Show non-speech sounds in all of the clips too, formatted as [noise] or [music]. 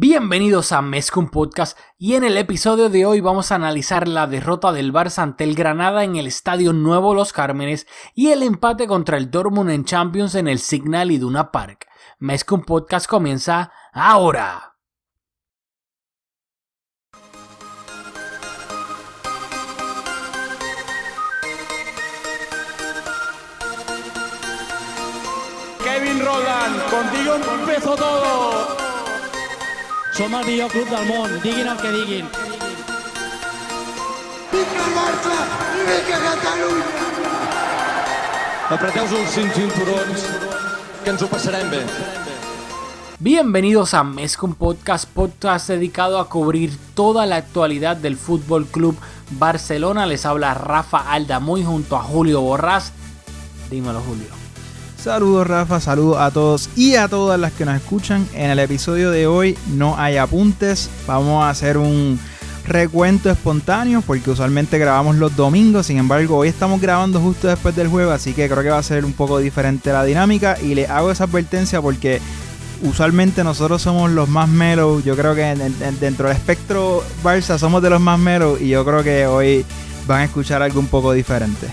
Bienvenidos a Mezcum Podcast y en el episodio de hoy vamos a analizar la derrota del Barça ante el Granada en el Estadio Nuevo Los Cármenes y el empate contra el Dortmund en Champions en el Signal Iduna Park. Mezcum Podcast comienza ahora. Kevin Roland, contigo empezó todo. Som el millor club del món, diguin el que diguin. Vinga Barça vinga Catalunya! Apreteu-vos els cinc cinturons, que ens ho passarem bé. Bienvenidos a Mezcum Podcast, podcast dedicado a cubrir toda la actualidad del Fútbol Club Barcelona. Les habla Rafa Aldamuy junto a Julio Borrás. Dímelo, Julio. Saludos Rafa, saludos a todos y a todas las que nos escuchan. En el episodio de hoy no hay apuntes, vamos a hacer un recuento espontáneo porque usualmente grabamos los domingos, sin embargo hoy estamos grabando justo después del juego, así que creo que va a ser un poco diferente la dinámica y le hago esa advertencia porque usualmente nosotros somos los más melos, yo creo que dentro del espectro Barça somos de los más melos y yo creo que hoy van a escuchar algo un poco diferente.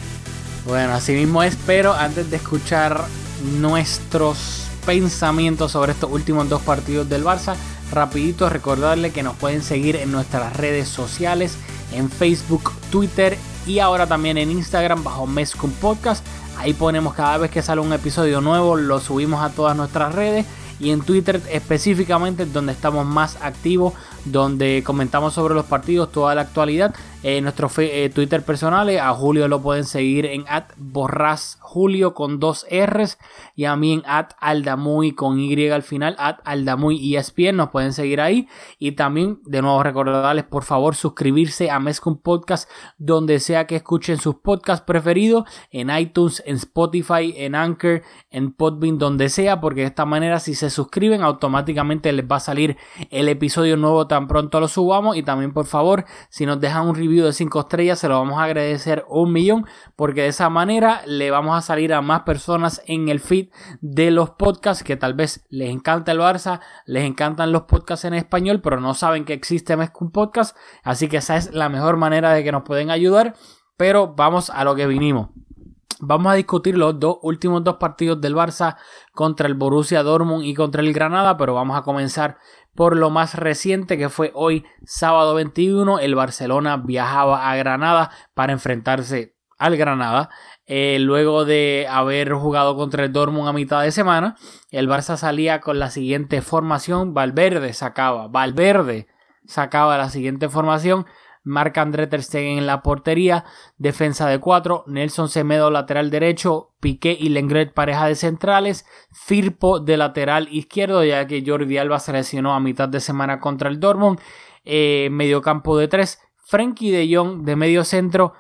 Bueno, así mismo es, pero antes de escuchar nuestros pensamientos sobre estos últimos dos partidos del Barça, rapidito recordarle que nos pueden seguir en nuestras redes sociales, en Facebook, Twitter y ahora también en Instagram bajo Mescum Podcast. Ahí ponemos cada vez que sale un episodio nuevo, lo subimos a todas nuestras redes y en Twitter específicamente donde estamos más activos, donde comentamos sobre los partidos, toda la actualidad. En nuestro eh, Twitter personales, a Julio lo pueden seguir en at Julio con dos R's y a mí en at aldamuy con Y al final, at aldamuy ESPN, nos pueden seguir ahí. Y también de nuevo recordarles por favor suscribirse a Mezcum Podcast donde sea que escuchen sus podcasts preferidos, en iTunes, en Spotify, en Anchor, en Podbean, donde sea, porque de esta manera si se suscriben automáticamente les va a salir el episodio nuevo tan pronto lo subamos. Y también por favor si nos dejan un review de 5 estrellas se lo vamos a agradecer un millón porque de esa manera le vamos a salir a más personas en el feed de los podcasts que tal vez les encanta el Barça, les encantan los podcasts en español, pero no saben que existe Mezcum Podcast. Así que esa es la mejor manera de que nos pueden ayudar. Pero vamos a lo que vinimos. Vamos a discutir los dos últimos dos partidos del Barça contra el Borussia Dortmund y contra el Granada, pero vamos a comenzar por lo más reciente que fue hoy sábado 21. El Barcelona viajaba a Granada para enfrentarse al Granada. Eh, luego de haber jugado contra el Dortmund a mitad de semana, el Barça salía con la siguiente formación. Valverde sacaba, Valverde sacaba la siguiente formación. Marc André Ter Stegen en la portería, defensa de cuatro, Nelson Semedo lateral derecho, Piqué y Lengret pareja de centrales, Firpo de lateral izquierdo, ya que Jordi Alba se lesionó a mitad de semana contra el Dortmund, eh, medio campo de tres, Frenkie de Jong de medio centro,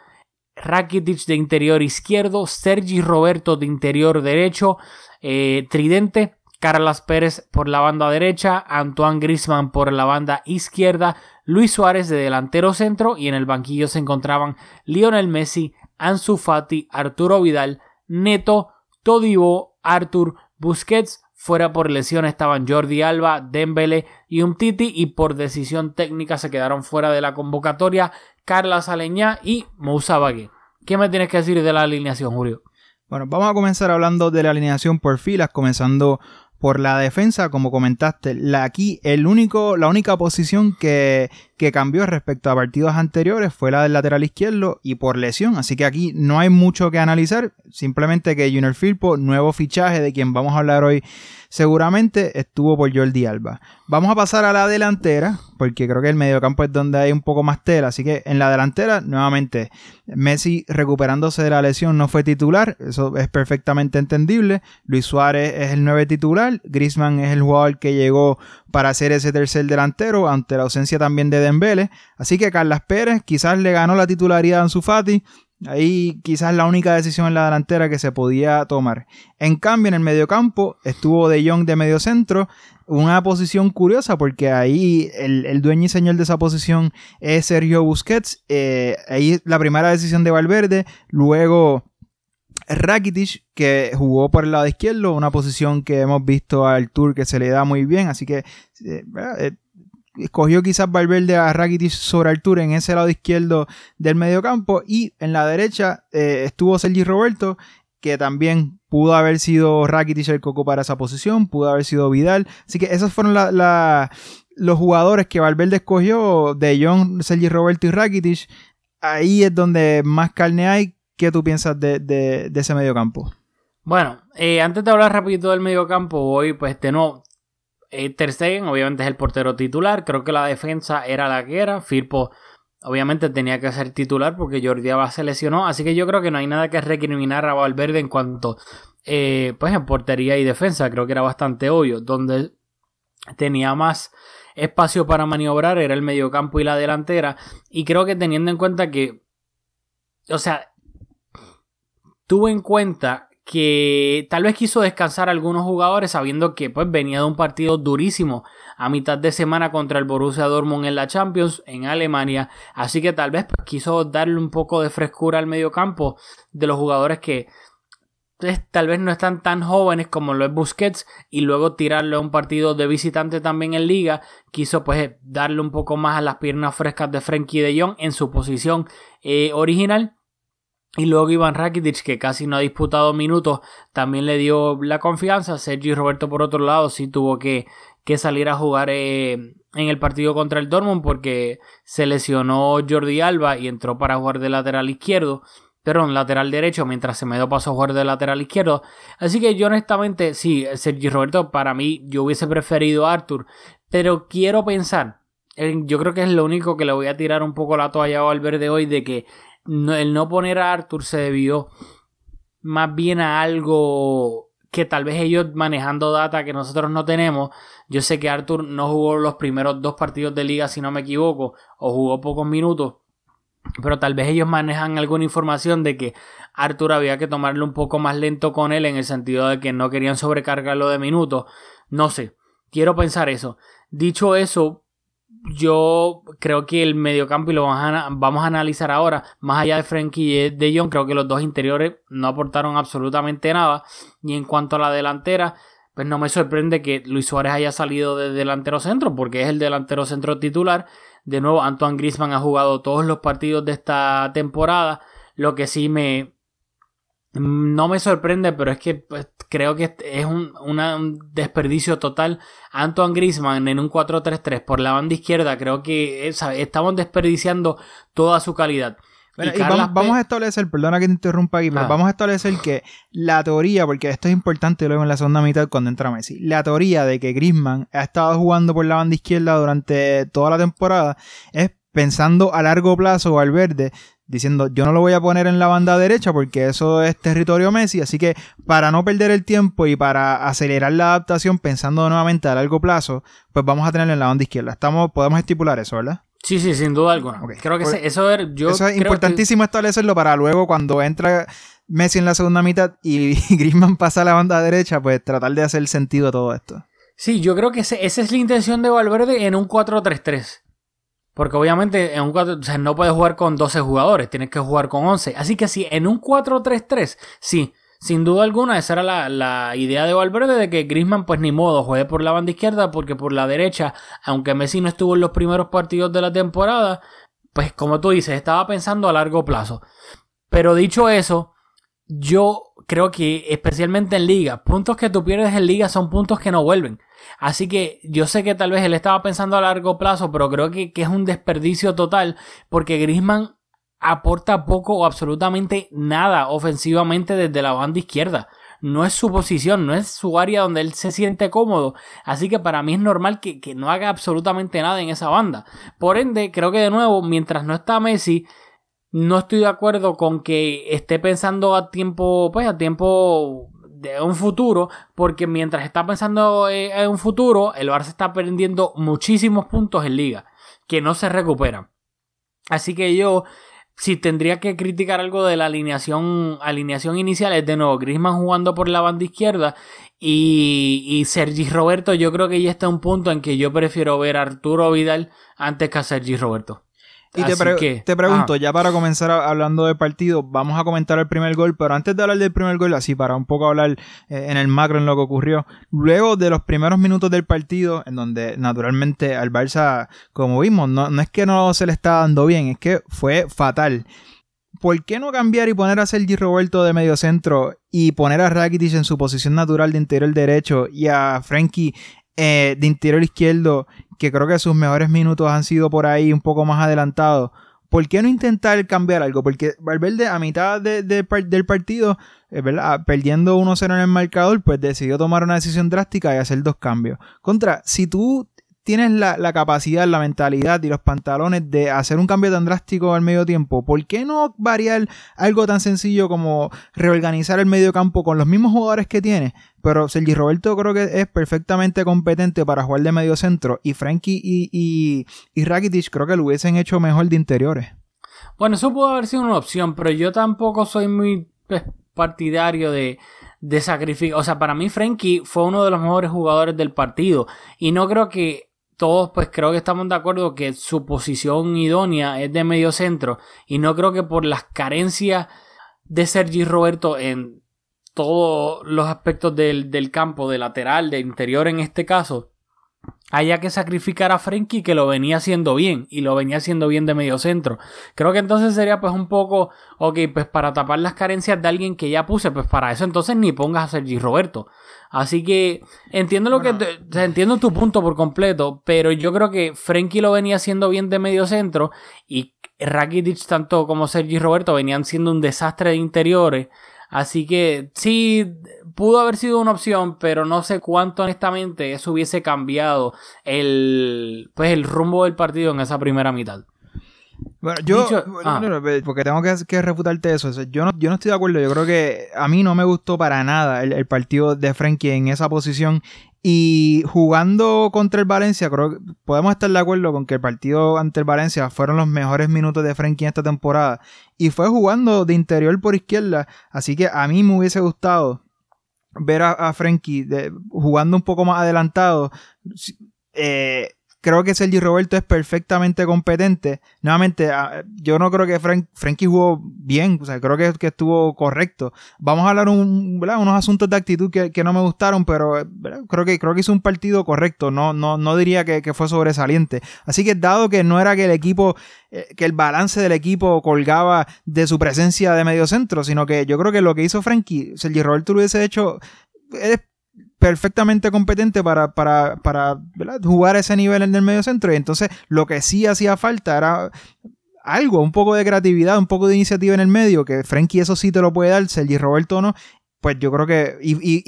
Rakitic de interior izquierdo, Sergi Roberto de interior derecho, eh, Tridente, Carlas Pérez por la banda derecha, Antoine Grisman por la banda izquierda, Luis Suárez de delantero centro y en el banquillo se encontraban Lionel Messi, Ansu Fati, Arturo Vidal, Neto, Todibo, Artur, Busquets, fuera por lesión estaban Jordi Alba, Dembele y Umtiti y por decisión técnica se quedaron fuera de la convocatoria Carla Saleñá y Moussa. ¿Qué me tienes que decir de la alineación, Julio? Bueno, vamos a comenzar hablando de la alineación por filas, comenzando por la defensa, como comentaste, la, aquí el único, la única posición que, que cambió respecto a partidos anteriores fue la del lateral izquierdo y por lesión. Así que aquí no hay mucho que analizar. Simplemente que Junior Firpo, nuevo fichaje de quien vamos a hablar hoy, seguramente estuvo por Jordi Alba. Vamos a pasar a la delantera, porque creo que el mediocampo es donde hay un poco más tela. Así que en la delantera, nuevamente, Messi recuperándose de la lesión no fue titular. Eso es perfectamente entendible. Luis Suárez es el nueve titular. Grisman es el jugador que llegó para ser ese tercer delantero ante la ausencia también de Dembele. Así que Carlas Pérez quizás le ganó la titularidad a Ansu Fati. Ahí quizás la única decisión en la delantera que se podía tomar. En cambio, en el mediocampo estuvo De Jong de medio centro. Una posición curiosa porque ahí el, dueño y señor de esa posición es Sergio Busquets. Eh, ahí la primera decisión de Valverde. Luego Rakitic, que jugó por el lado izquierdo, una posición que hemos visto al Tour que se le da muy bien, así que eh, eh, escogió quizás Valverde a Rakitic sobre Artur en ese lado izquierdo del mediocampo y en la derecha eh, estuvo Sergi Roberto que también pudo haber sido Rakitic el coco para esa posición, pudo haber sido Vidal, así que esos fueron los jugadores que Valverde escogió de John, Sergi Roberto y Rakitic, ahí es donde más carne hay. ¿Qué tú piensas de, de, de ese mediocampo? Bueno, eh, antes de hablar rapidito del mediocampo, voy pues de nuevo eh, obviamente es el portero titular. Creo que la defensa era la que era. Firpo obviamente tenía que ser titular porque Jordi Alba se lesionó. Así que yo creo que no hay nada que recriminar a Valverde en cuanto eh, pues en portería y defensa. Creo que era bastante obvio. Donde tenía más espacio para maniobrar era el mediocampo y la delantera. Y creo que teniendo en cuenta que... O sea, tuvo en cuenta que tal vez quiso descansar algunos jugadores sabiendo que pues venía de un partido durísimo a mitad de semana contra el Borussia Dortmund en la Champions en Alemania, así que tal vez pues, quiso darle un poco de frescura al mediocampo de los jugadores que pues, tal vez no están tan jóvenes como lo es Busquets y luego tirarle a un partido de visitante también en liga, quiso pues darle un poco más a las piernas frescas de Frenkie de Jong en su posición eh, original y luego Iván Rakitic, que casi no ha disputado minutos, también le dio la confianza. Sergio Roberto, por otro lado, sí tuvo que, que salir a jugar eh, en el partido contra el Dortmund porque se lesionó Jordi Alba y entró para jugar de lateral izquierdo. Perdón, lateral derecho, mientras se me dio paso a jugar de lateral izquierdo. Así que yo honestamente, sí, Sergio Roberto, para mí, yo hubiese preferido a Arthur. Pero quiero pensar, yo creo que es lo único que le voy a tirar un poco la toalla a Valverde hoy, de que el no poner a Arthur se debió más bien a algo que tal vez ellos manejando data que nosotros no tenemos. Yo sé que Arthur no jugó los primeros dos partidos de liga, si no me equivoco, o jugó pocos minutos. Pero tal vez ellos manejan alguna información de que Arthur había que tomarlo un poco más lento con él en el sentido de que no querían sobrecargarlo de minutos. No sé, quiero pensar eso. Dicho eso, yo creo que el mediocampo, y lo vamos a, analizar ahora, más allá de Frankie y de Jong, creo que los dos interiores no aportaron absolutamente nada. Y en cuanto a la delantera, pues no me sorprende que Luis Suárez haya salido de delantero centro, porque es el delantero centro titular. De nuevo, Antoine Grisman ha jugado todos los partidos de esta temporada. Lo que sí me, no me sorprende, pero es que pues, creo que es un, desperdicio total. Antoine Grisman en un 4-3-3 por la banda izquierda, creo que estamos desperdiciando toda su calidad. vamos, a establecer, perdona que te interrumpa aquí, pero vamos a establecer que la teoría, porque esto es importante luego en la segunda mitad cuando entra Messi, la teoría de que Grisman ha estado jugando por la banda izquierda durante toda la temporada es pensando a largo plazo al verde diciendo yo no lo voy a poner en la banda derecha porque eso es territorio Messi, así que para no perder el tiempo y para acelerar la adaptación pensando nuevamente a largo plazo, pues vamos a tenerlo en la banda izquierda. Estamos, podemos estipular eso, ¿verdad? Sí, sí, sin duda alguna. Creo que eso, es, yo eso es importantísimo establecerlo para luego cuando entra Messi en la segunda mitad y [laughs] Griezmann pasa a la banda derecha, pues tratar de hacer sentido a todo esto. Sí, yo creo que esa es la intención de Valverde en un 4-3-3. Porque obviamente en un 4, no puedes jugar con 12 jugadores, tienes que jugar con 11. Así que sí, en un 4-3-3, sí, sin duda alguna, esa era la, idea de Valverde de que Griezmann, pues ni modo, juegue por la banda izquierda, porque por la derecha, aunque Messi no estuvo en los primeros partidos de la temporada, pues como tú dices, estaba pensando a largo plazo. Pero dicho eso, yo creo que especialmente en liga, puntos que tú pierdes en liga son puntos que no vuelven. Así que yo sé que tal vez él estaba pensando a largo plazo, pero creo que, es un desperdicio total porque Grisman aporta poco o absolutamente nada ofensivamente desde la banda izquierda. No es su posición, no es su área donde él se siente cómodo. Así que para mí es normal que, que no haga absolutamente nada en esa banda. Por ende, creo que de nuevo, mientras no está Messi, no estoy de acuerdo con que esté pensando a tiempo, pues a tiempo de un futuro, porque mientras está pensando eh, en un futuro, el Barça está perdiendo muchísimos puntos en liga, que no se recuperan. Así que yo, si tendría que criticar algo de la alineación, alineación inicial, es de nuevo Grisman jugando por la banda izquierda y, y Sergi Roberto, yo creo que ya está un punto en que yo prefiero ver a Arturo Vidal antes que a Sergi Roberto. Y te, pre- que, te pregunto, ah. ya para comenzar a- hablando del partido, vamos a comentar el primer gol, pero antes de hablar del primer gol, así para un poco hablar eh, en el macro en lo que ocurrió, luego de los primeros minutos del partido, en donde naturalmente al Barça, como vimos, no, no es que no se le está dando bien, es que fue fatal. ¿Por qué no cambiar y poner a Sergi Roberto de medio centro y poner a Rakitic en su posición natural de interior derecho y a Frankie eh, de interior izquierdo, que creo que sus mejores minutos han sido por ahí un poco más adelantados? ¿Por qué no intentar cambiar algo? Porque Valverde a mitad de- del partido, eh, ¿verdad? perdiendo 1-0 en el marcador, pues decidió tomar una decisión drástica y hacer dos cambios. Contra, si tú tienes la, capacidad, la mentalidad y los pantalones de hacer un cambio tan drástico al medio tiempo, ¿por qué no variar algo tan sencillo como reorganizar el medio campo con los mismos jugadores que tiene? Pero Sergi Roberto creo que es perfectamente competente para jugar de medio centro y Frankie y, y, y Rakitic creo que lo hubiesen hecho mejor de interiores. Bueno, eso pudo haber sido una opción, pero yo tampoco soy muy pues, partidario de, de sacrificio. O sea, para mí Frenkie fue uno de los mejores jugadores del partido. Y no creo que todos, pues creo que estamos de acuerdo que su posición idónea es de medio centro. Y no creo que por las carencias de Sergi Roberto en todos los aspectos del, del campo, de lateral, de interior en este caso, haya que sacrificar a Frenkie que lo venía haciendo bien y lo venía haciendo bien de medio centro. Creo que entonces sería pues un poco, ok, pues para tapar las carencias de alguien que ya puse, pues para eso entonces ni pongas a Sergi Roberto. Así que entiendo lo que te- entiendo tu punto por completo, pero yo creo que Frenkie lo venía haciendo bien de medio centro y Rakitic tanto como Sergi Roberto venían siendo un desastre de interiores. Así que sí, pudo haber sido una opción, pero no sé cuánto honestamente eso hubiese cambiado el, pues, el rumbo del partido en esa primera mitad. Bueno, yo, Dicho- ah. no, no, porque tengo que, que refutarte eso. O sea, yo, no, yo no estoy de acuerdo. Yo creo que a mí no me gustó para nada el, el partido de Frenkie en esa posición. Y jugando contra el Valencia, creo que podemos estar de acuerdo con que el partido ante el Valencia fueron los mejores minutos de Frenkie en esta temporada. Y fue jugando de interior por izquierda. Así que a mí me hubiese gustado ver a, a jugando un poco más adelantado. Eh, creo que Sergi Roberto es perfectamente competente. Nuevamente, ah, yo no creo que Frank, Frankie jugó bien, o sea, creo que, estuvo correcto. Vamos a hablar un, unos asuntos de actitud que, no me gustaron, pero ¿verdad? creo que, hizo un partido correcto. No, diría que, fue sobresaliente. Así que dado que no era que el equipo, eh, que el balance del equipo colgaba de su presencia de medio centro, sino que yo creo que lo que hizo Frankie, Sergi Roberto lo hubiese hecho, es perfectamente competente para, para, para jugar ese nivel en el medio centro. Y entonces lo que sí hacía falta era algo, un poco de creatividad, un poco de iniciativa en el medio, que Frenkie eso sí te lo puede dar, Sergi Roberto no. Pues yo creo que. Y, y,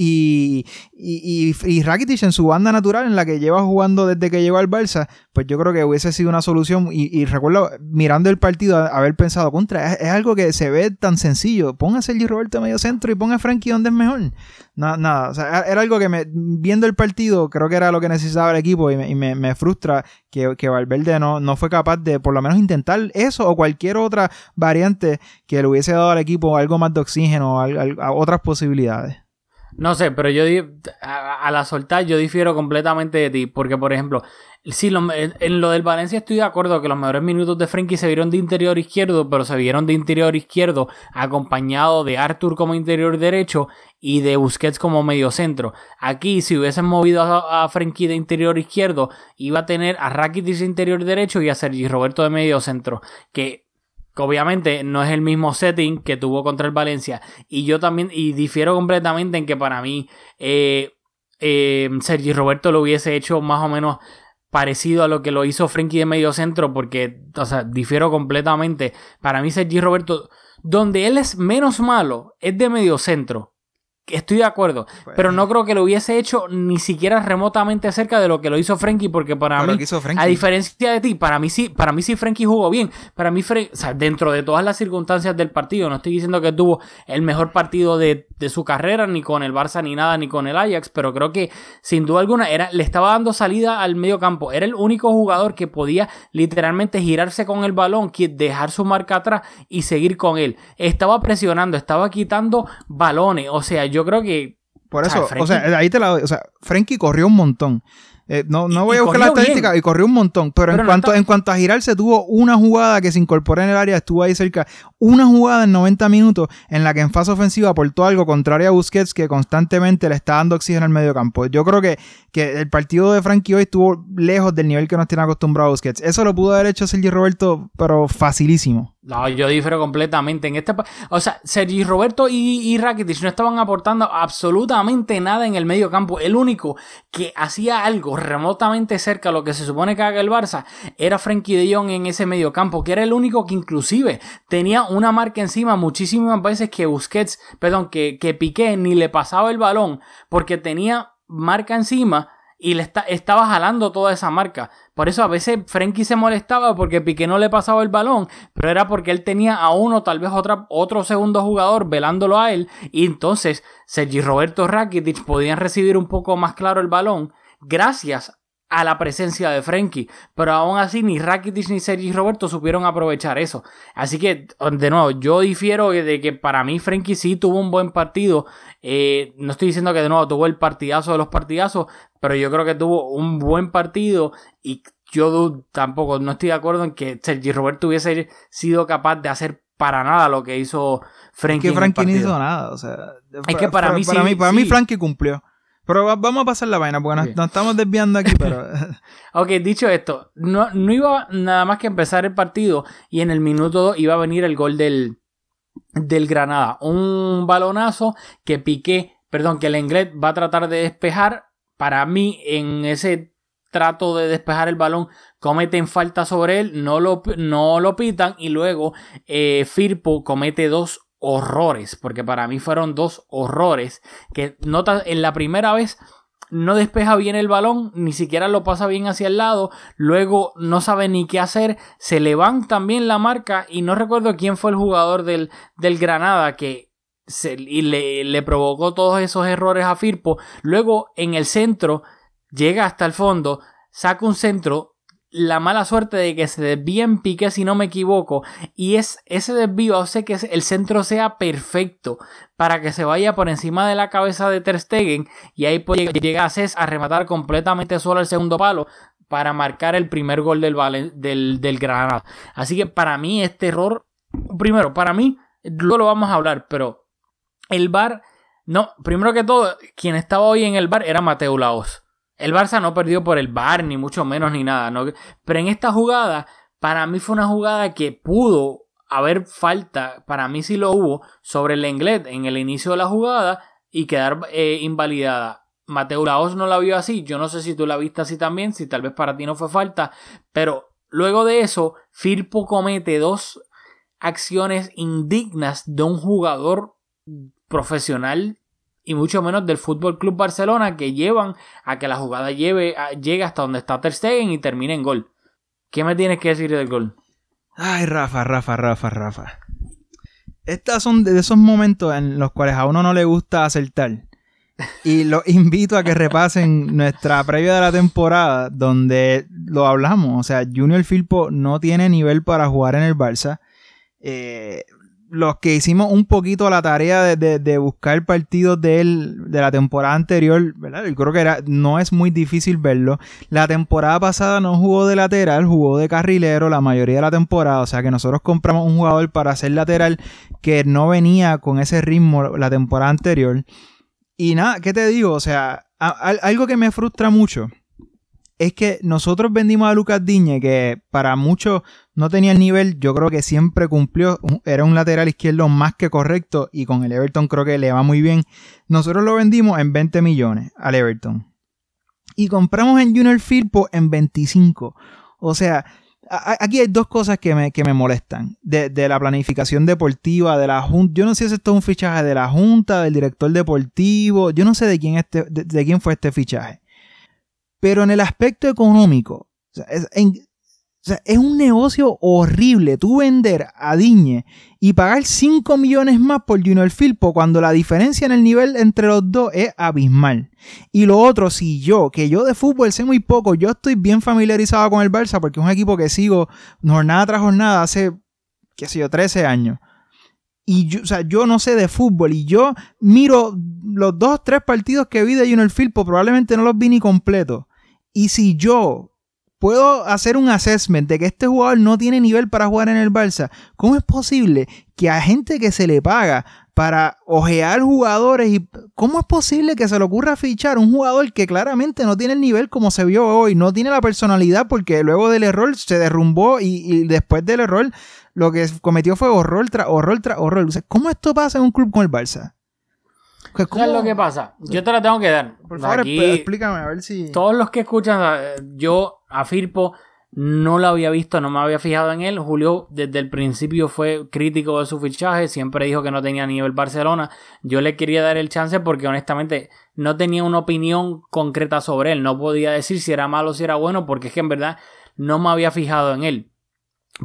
y, y, en su banda natural, en la que lleva jugando desde que llegó al Barça, pues yo creo que hubiese sido una solución. Y, recuerdo, mirando el partido, haber pensado, contra, es, algo que se ve tan sencillo. Ponga a Sergi Roberto medio centro y ponga a Frankie donde es mejor. Na- nada, o sea, era algo que me, viendo el partido, creo que era lo que necesitaba el equipo y me, y frustra que, que Valverde no, no fue capaz de por lo menos intentar eso o cualquier otra variante que le hubiese dado al equipo algo más de oxígeno, a otras posibilidades. No sé, pero yo a, a la soltar yo difiero completamente de ti, porque por ejemplo, sí, en, lo del Valencia estoy de acuerdo que los mejores minutos de Frenkie se vieron de interior izquierdo, pero se vieron de interior izquierdo acompañado de Arthur como interior derecho y de Busquets como medio centro. Aquí, si hubiesen movido a, a de interior izquierdo, iba a tener a Rakitic de interior derecho y a Sergi Roberto de medio centro, que obviamente no es el mismo setting que tuvo contra el Valencia. Y yo también, y difiero completamente en que para mí eh, eh, Sergi Roberto lo hubiese hecho más o menos parecido a lo que lo hizo Frenkie de medio centro, porque, o sea, difiero completamente. Para mí Sergi Roberto, donde él es menos malo, es de medio centro. Estoy de acuerdo, pero no creo que lo hubiese hecho ni siquiera remotamente cerca de lo que lo hizo Frenkie, porque para Pero mí, a diferencia de ti, para mí sí, para mí sí Frenkie jugó bien. Para mí, Fre- o sea, dentro de todas las circunstancias del partido, no estoy diciendo que tuvo el mejor partido de, de su carrera, ni con el Barça, ni nada, ni con el Ajax, pero creo que sin duda alguna era, le estaba dando salida al medio campo. Era el único jugador que podía literalmente girarse con el balón, dejar su marca atrás y seguir con él. Estaba presionando, estaba quitando balones. O sea, yo creo que Por O sea, eso, o sea, ahí te la doy. O sea, Frenkie corrió un montón. Eh, no, no Y- voy a buscar la estadística, bien. y corrió un montón. Pero, Pero en, no cuanto, en cuanto a girarse, tuvo una jugada que se incorporó en el área, estuvo ahí cerca. Una jugada en 90 minutos en la que en fase ofensiva aportó algo contrario a Busquets que constantemente le está dando oxígeno al medio campo. Yo creo que, que el partido de Frankie hoy estuvo lejos del nivel que nos tiene acostumbrado Busquets. Eso lo pudo haber hecho Sergio Roberto, pero facilísimo. No, yo difiero completamente. En este, o sea, Sergi Roberto y, y Rakitic no estaban aportando absolutamente nada en el medio campo. El único que hacía algo remotamente cerca a lo que se supone que haga el Barça era Frenkie de Jong en ese medio campo, que era el único que inclusive tenía una marca encima muchísimas veces que Busquets, perdón, que, que Piqué ni le pasaba el balón porque tenía marca encima y le esta- estaba jalando toda esa marca. Por eso a veces Frenkie se molestaba porque Piqué no le pasaba el balón, pero era porque él tenía a uno, tal vez otra, otro segundo jugador velándolo a él, y entonces Sergi Roberto Rakitic podían recibir un poco más claro el balón gracias a la presencia de Frenkie, pero aún así ni Rakitic ni Sergi Roberto supieron aprovechar eso. Así que, de nuevo, yo difiero de que para mí Frenkie sí tuvo un buen partido. Eh, no estoy diciendo que de nuevo tuvo el partidazo de los partidazos, pero yo creo que tuvo un buen partido y yo tampoco no estoy de acuerdo en que Sergi Roberto hubiese sido capaz de hacer para nada lo que hizo Frenkie. que en el Frankie no hizo nada. O sea, Es que para mí para sí, mí, para sí. mí Frankie cumplió. Pero va- vamos a pasar la vaina, porque nos estamos desviando aquí, pero [laughs] Ok, dicho esto, no, no iba nada más que empezar el partido y en el minuto 2 iba a venir el gol del, del Granada. Un balonazo que Piqué, perdón, que el inglés va a tratar de despejar. Para mí, en ese trato de despejar el balón, cometen falta sobre él, no lo, no lo pitan y luego eh, Firpo comete dos horrores, porque para mí fueron dos horrores que nota en la primera vez no despeja bien el balón, ni siquiera lo pasa bien hacia el lado, luego no sabe ni qué hacer, se levanta bien la marca y no recuerdo quién fue el jugador del, del Granada que se, y le, le provocó todos esos errores a Firpo, luego en el centro llega hasta el fondo, saca un centro, la mala suerte de que se desvíe en pique si no me equivoco y es ese desvío hace que el centro sea perfecto para que se vaya por encima de la cabeza de Ter Stegen y ahí pues llega- Cés a rematar completamente solo el segundo palo para marcar el primer gol del, del Granada. Así que para mí este error, primero, para mí, luego lo vamos a hablar, pero el VAR, no, primero que todo, quien estaba hoy en el VAR era Mateo Laos. El Barça no perdió por el VAR, ni mucho menos, ni nada. ¿no? Pero en esta jugada, para mí fue una jugada que pudo haber falta, para mí sí lo hubo, sobre el Lenglet en el inicio de la jugada y quedar eh, invalidada. Mateo Laos no la vio así, yo no sé si tú la viste así también, si tal vez para ti no fue falta, pero luego de eso, Firpo comete dos acciones indignas de un jugador profesional y mucho menos del Fútbol Club Barcelona que llevan a que la jugada lleve, a- llegue hasta donde está Ter Stegen y termine en gol. ¿Qué me tienes que decir del gol? Ay, Rafa, Rafa, Rafa, Rafa. Estos son de esos momentos en los cuales a uno no le gusta acertar. Y [laughs] los invito a que repasen nuestra previa de la temporada, donde lo hablamos. O sea, Junior Firpo no tiene nivel para jugar en el Barça. Eh, los que hicimos un poquito la tarea de, de- buscar partidos de él de la temporada anterior, ¿verdad? Yo creo que era, no es muy difícil verlo. La temporada pasada no jugó de lateral, jugó de carrilero la mayoría de la temporada. O sea que nosotros compramos un jugador para ser lateral que no venía con ese ritmo la temporada anterior. Y nada, ¿qué te digo? O sea, algo que me frustra mucho es que nosotros vendimos a Lucas Diñe, que para muchos no tenía el nivel, yo creo que siempre cumplió, era un lateral izquierdo más que correcto y con el Everton creo que le va muy bien. Nosotros lo vendimos en 20 millones al Everton. Y compramos en Junior Firpo en 25. O sea, aquí hay dos cosas que me, que me molestan. De, de la planificación deportiva, de la Junta. Yo no sé si esto es un fichaje de la Junta, del director deportivo. Yo no sé de quién, este, de, quién fue este fichaje. Pero en el aspecto económico, o sea, es un negocio horrible tú vender a Diñe y pagar 5 millones más por Junior Firpo cuando la diferencia en el nivel entre los dos es abismal. Y lo otro, si yo, que yo de fútbol sé muy poco, yo estoy bien familiarizado con el Barça porque es un equipo que sigo jornada tras jornada hace, qué sé yo, 13 años. y yo, o sea, yo no sé de fútbol y yo miro los dos, tres partidos que vi de Junior Firpo, probablemente no los vi ni completos. Y si yo puedo hacer un assessment de que este jugador no tiene nivel para jugar en el Barça, ¿cómo es posible que a gente que se le paga para ojear jugadores y cómo es posible que se le ocurra fichar un jugador que claramente no tiene el nivel como se vio hoy, no tiene la personalidad porque luego del error se derrumbó y, después del error lo que cometió fue horror tras horror tras horror. ¿Cómo esto pasa en un club como el Barça? ¿Qué es lo que pasa? Yo te la tengo que dar. Por favor, Aquí, explícame a ver si... Todos los que escuchan, eh, yo a Firpo no lo había visto, no me había fijado en él. Julio desde el principio fue crítico de su fichaje, siempre dijo que no tenía nivel Barcelona. Yo le quería dar el chance porque honestamente no tenía una opinión concreta sobre él. No podía decir si era malo o si era bueno porque es que en verdad no me había fijado en él.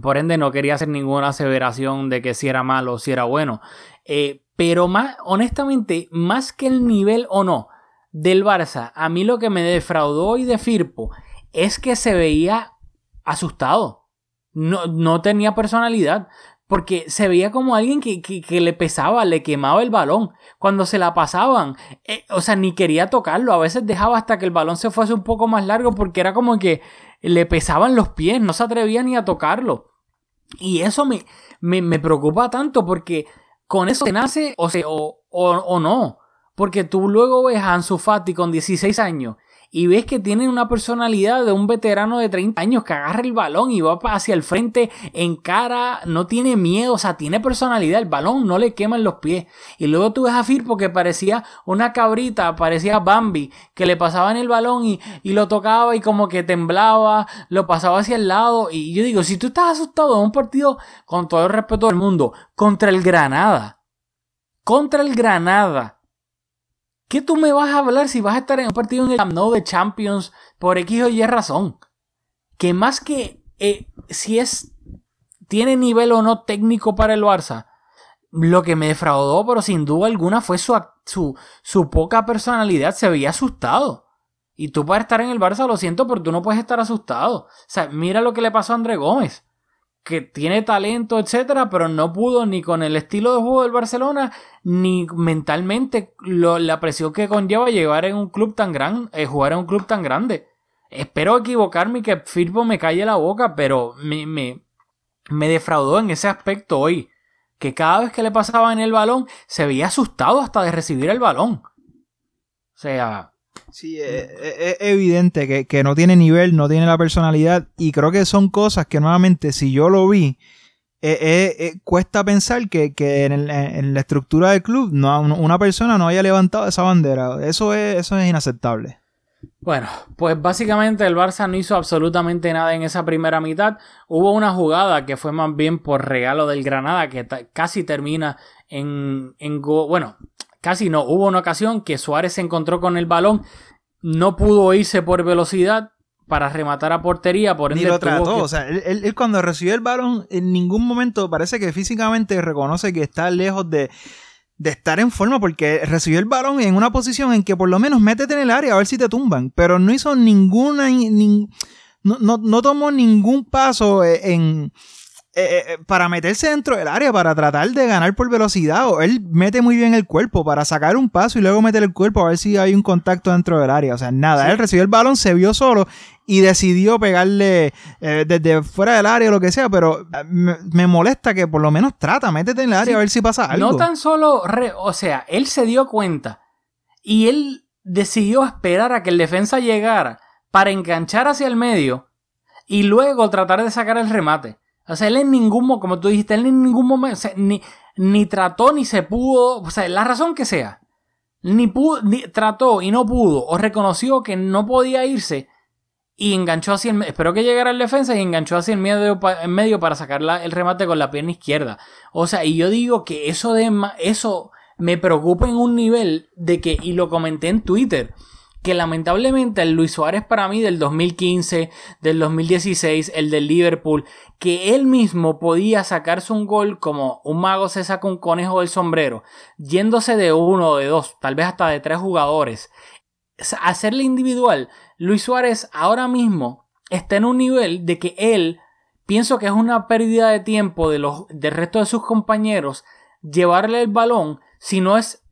Por ende, no quería hacer ninguna aseveración de que si era malo o si era bueno. Eh, pero más, honestamente, más que el nivel o no del Barça, a mí lo que me defraudó y de Firpo es que se veía asustado. No, no tenía personalidad. Porque se veía como alguien que, que, le pesaba, le quemaba el balón. Cuando se la pasaban, eh, o sea, ni quería tocarlo. A veces dejaba hasta que el balón se fuese un poco más largo porque era como que le pesaban los pies, no se atrevía ni a tocarlo. Y eso me, me, preocupa tanto porque con eso se nace o, se, o, o, no. Porque tú luego ves a Ansu Fati con 16 años y ves que tiene una personalidad de un veterano de 30 años que agarra el balón y va hacia el frente en cara, no tiene miedo, o sea, tiene personalidad, el balón no le quema en los pies. Y luego tú ves a Firpo que parecía una cabrita, parecía Bambi, que le pasaba en el balón y, y lo tocaba y como que temblaba, lo pasaba hacia el lado. Y yo digo, si tú estás asustado en un partido, con todo el respeto del mundo, contra el Granada, contra el Granada, ¿Qué tú me vas a hablar si vas a estar en un partido en el Camp de Champions por X o Y razón? Que más que eh, si es tiene nivel o no técnico para el Barça, lo que me defraudó, pero sin duda alguna, fue su, su, su poca personalidad. Se veía asustado. Y tú para estar en el Barça, lo siento, pero tú no puedes estar asustado. O sea, mira lo que le pasó a André Gómez que tiene talento, etcétera, pero no pudo ni con el estilo de juego del Barcelona, ni mentalmente la presión que conlleva llegar en un club tan grande, eh, jugar en un club tan grande. Espero equivocarme y que Firpo me calle la boca, pero me, me, me defraudó en ese aspecto hoy. Que cada vez que le pasaba en el balón, se veía asustado hasta de recibir el balón. O sea, Sí, es, eh, eh, es evidente que, no tiene nivel, no tiene la personalidad y creo que son cosas que nuevamente si yo lo vi, eh, cuesta pensar que, en, la estructura del club no, una persona no haya levantado esa bandera. Eso es, eso es inaceptable. Bueno, pues básicamente el Barça no hizo absolutamente nada en esa primera mitad. Hubo una jugada que fue más bien por regalo del Granada que casi termina en, en bueno, casi no. Hubo una ocasión que Suárez se encontró con el balón, no pudo irse por velocidad para rematar a portería, por ende Ni lo trató, o sea, él, cuando recibió el balón en ningún momento parece que físicamente reconoce que está lejos de, de estar en forma porque recibió el balón en una posición en que por lo menos métete en el área a ver si te tumban, pero no hizo ninguna, no, no, no tomó ningún paso en eh, eh, eh, para meterse dentro del área, para tratar de ganar por velocidad. O él mete muy bien el cuerpo para sacar un paso y luego meter el cuerpo a ver si hay un contacto dentro del área. O sea, nada, él recibió el balón, se vio solo y decidió pegarle desde fuera del área o lo que sea, pero me, molesta que por lo menos trata, métete en el área a ver si pasa algo. No tan solo, o sea, él se dio cuenta y él decidió esperar a que el defensa llegara para enganchar hacia el medio y luego tratar de sacar el remate. O sea, él en ningún momento, como tú dijiste, él en ningún momento, ni, ni trató ni se pudo, o sea, la razón que sea, ni, pudo, trató y no pudo, o reconoció que no podía irse y enganchó hacia el Espero que llegara el defensa y enganchó hacia el medio, en medio para sacar el remate con la pierna izquierda. O sea, y yo digo que eso de eso me preocupa en un nivel de que, y lo comenté en Twitter, que lamentablemente el Luis Suárez para mí del 2015, del 2016, el del Liverpool, que él mismo podía sacarse un gol como un mago se saca un conejo del sombrero, yéndose de uno de dos, tal vez hasta de tres jugadores. Hacerle individual, Luis Suárez ahora mismo está en un nivel de que él, pienso que es una pérdida de tiempo de los, del resto de sus compañeros, llevarle el balón si no es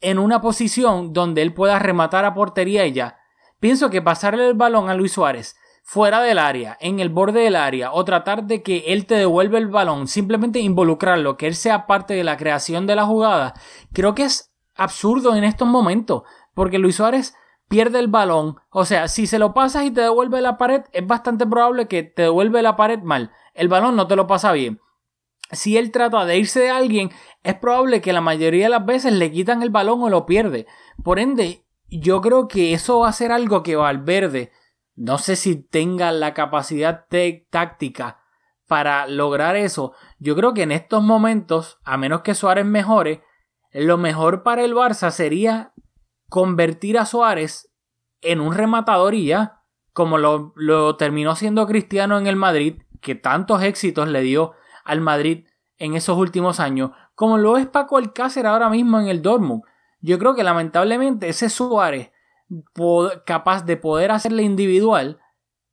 en una posición donde él pueda rematar a portería y ya. Pienso que pasarle el balón a Luis Suárez fuera del área, en el borde del área, o tratar de que él te devuelva el balón, simplemente involucrarlo, que él sea parte de la creación de la jugada, creo que es absurdo en estos momentos, porque Luis Suárez pierde el balón, o sea, si se lo pasas y te devuelve la pared, es bastante probable que te devuelve la pared mal, el balón no te lo pasa bien. Si él trata de irse de alguien, es probable que la mayoría de las veces le quitan el balón o lo pierde. Por ende, yo creo que eso va a ser algo que Valverde no sé si tenga la capacidad táctica para lograr eso. Yo creo que en estos momentos, a menos que Suárez mejore, lo mejor para el Barça sería convertir a Suárez en un rematador y ya, como lo, lo terminó siendo Cristiano en el Madrid, que tantos éxitos le dio al Madrid en esos últimos años, como lo es Paco Alcácer ahora mismo en el Dortmund. Yo creo que lamentablemente ese Suárez capaz de poder hacerle individual,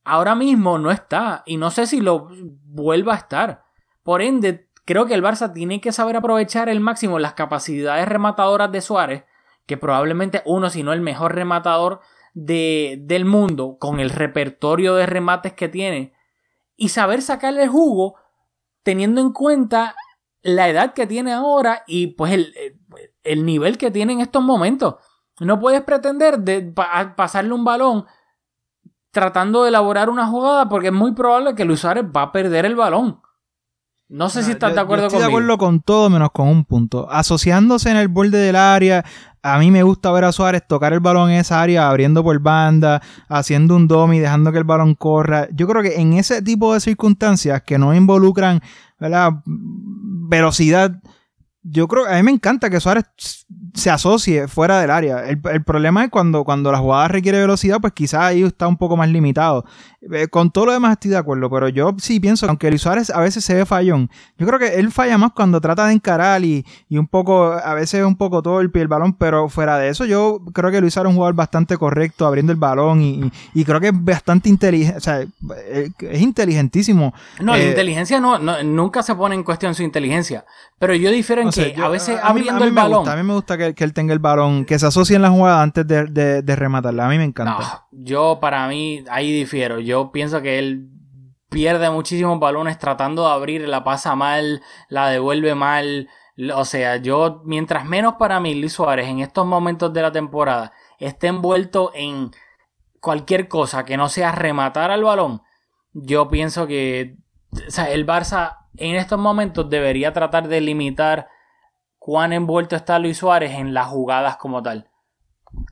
ahora mismo no está. Y no sé si lo vuelva a estar. Por ende, creo que el Barça tiene que saber aprovechar el máximo las capacidades rematadoras de Suárez, que probablemente uno, si no el mejor rematador de, del mundo, con el repertorio de remates que tiene, y saber sacarle el jugo teniendo en cuenta la edad que tiene ahora y pues el, el nivel que tiene en estos momentos. No puedes pretender de pasarle un balón tratando de elaborar una jugada porque es muy probable que Luis Suárez va a perder el balón. No sé si estás de acuerdo estoy conmigo. de acuerdo con todo menos con un punto. Asociándose en el borde del área, a mí me gusta ver a Suárez tocar el balón en esa área, abriendo por banda, haciendo un domi, dejando que el balón corra. Yo creo que en ese tipo de circunstancias que no involucran velocidad, yo creo, a mí me encanta que Suárez se asocie fuera del área. El, problema es cuando, cuando la jugada requiere velocidad, pues quizás ahí está un poco más limitado. Eh, con todo lo demás estoy de acuerdo, pero yo sí pienso que aunque Luis Suárez a veces se ve fallón, yo creo que él falla más cuando trata de encarar y, y un poco, a veces es un poco torpe el balón, pero fuera de eso, yo creo que Luis Suárez es un jugador bastante correcto abriendo el balón y, y, creo que es bastante inteligente, o sea, eh, es inteligentísimo. No, la eh, inteligencia no, nunca se pone en cuestión su inteligencia, pero yo difiero en que a veces abriendo el balón. a mí me gusta que que, él tenga el balón, que se asocie en la jugada antes de, rematarla. A mí me encanta. yo para mí ahí difiero. Yo pienso que él pierde muchísimos balones tratando de abrir, la pasa mal, la devuelve mal. O sea, yo, mientras menos para mí, Luis Suárez en estos momentos de la temporada esté envuelto en cualquier cosa que no sea rematar al balón, yo pienso que el Barça en estos momentos debería tratar de limitar cuán envuelto está Luis Suárez en las jugadas como tal.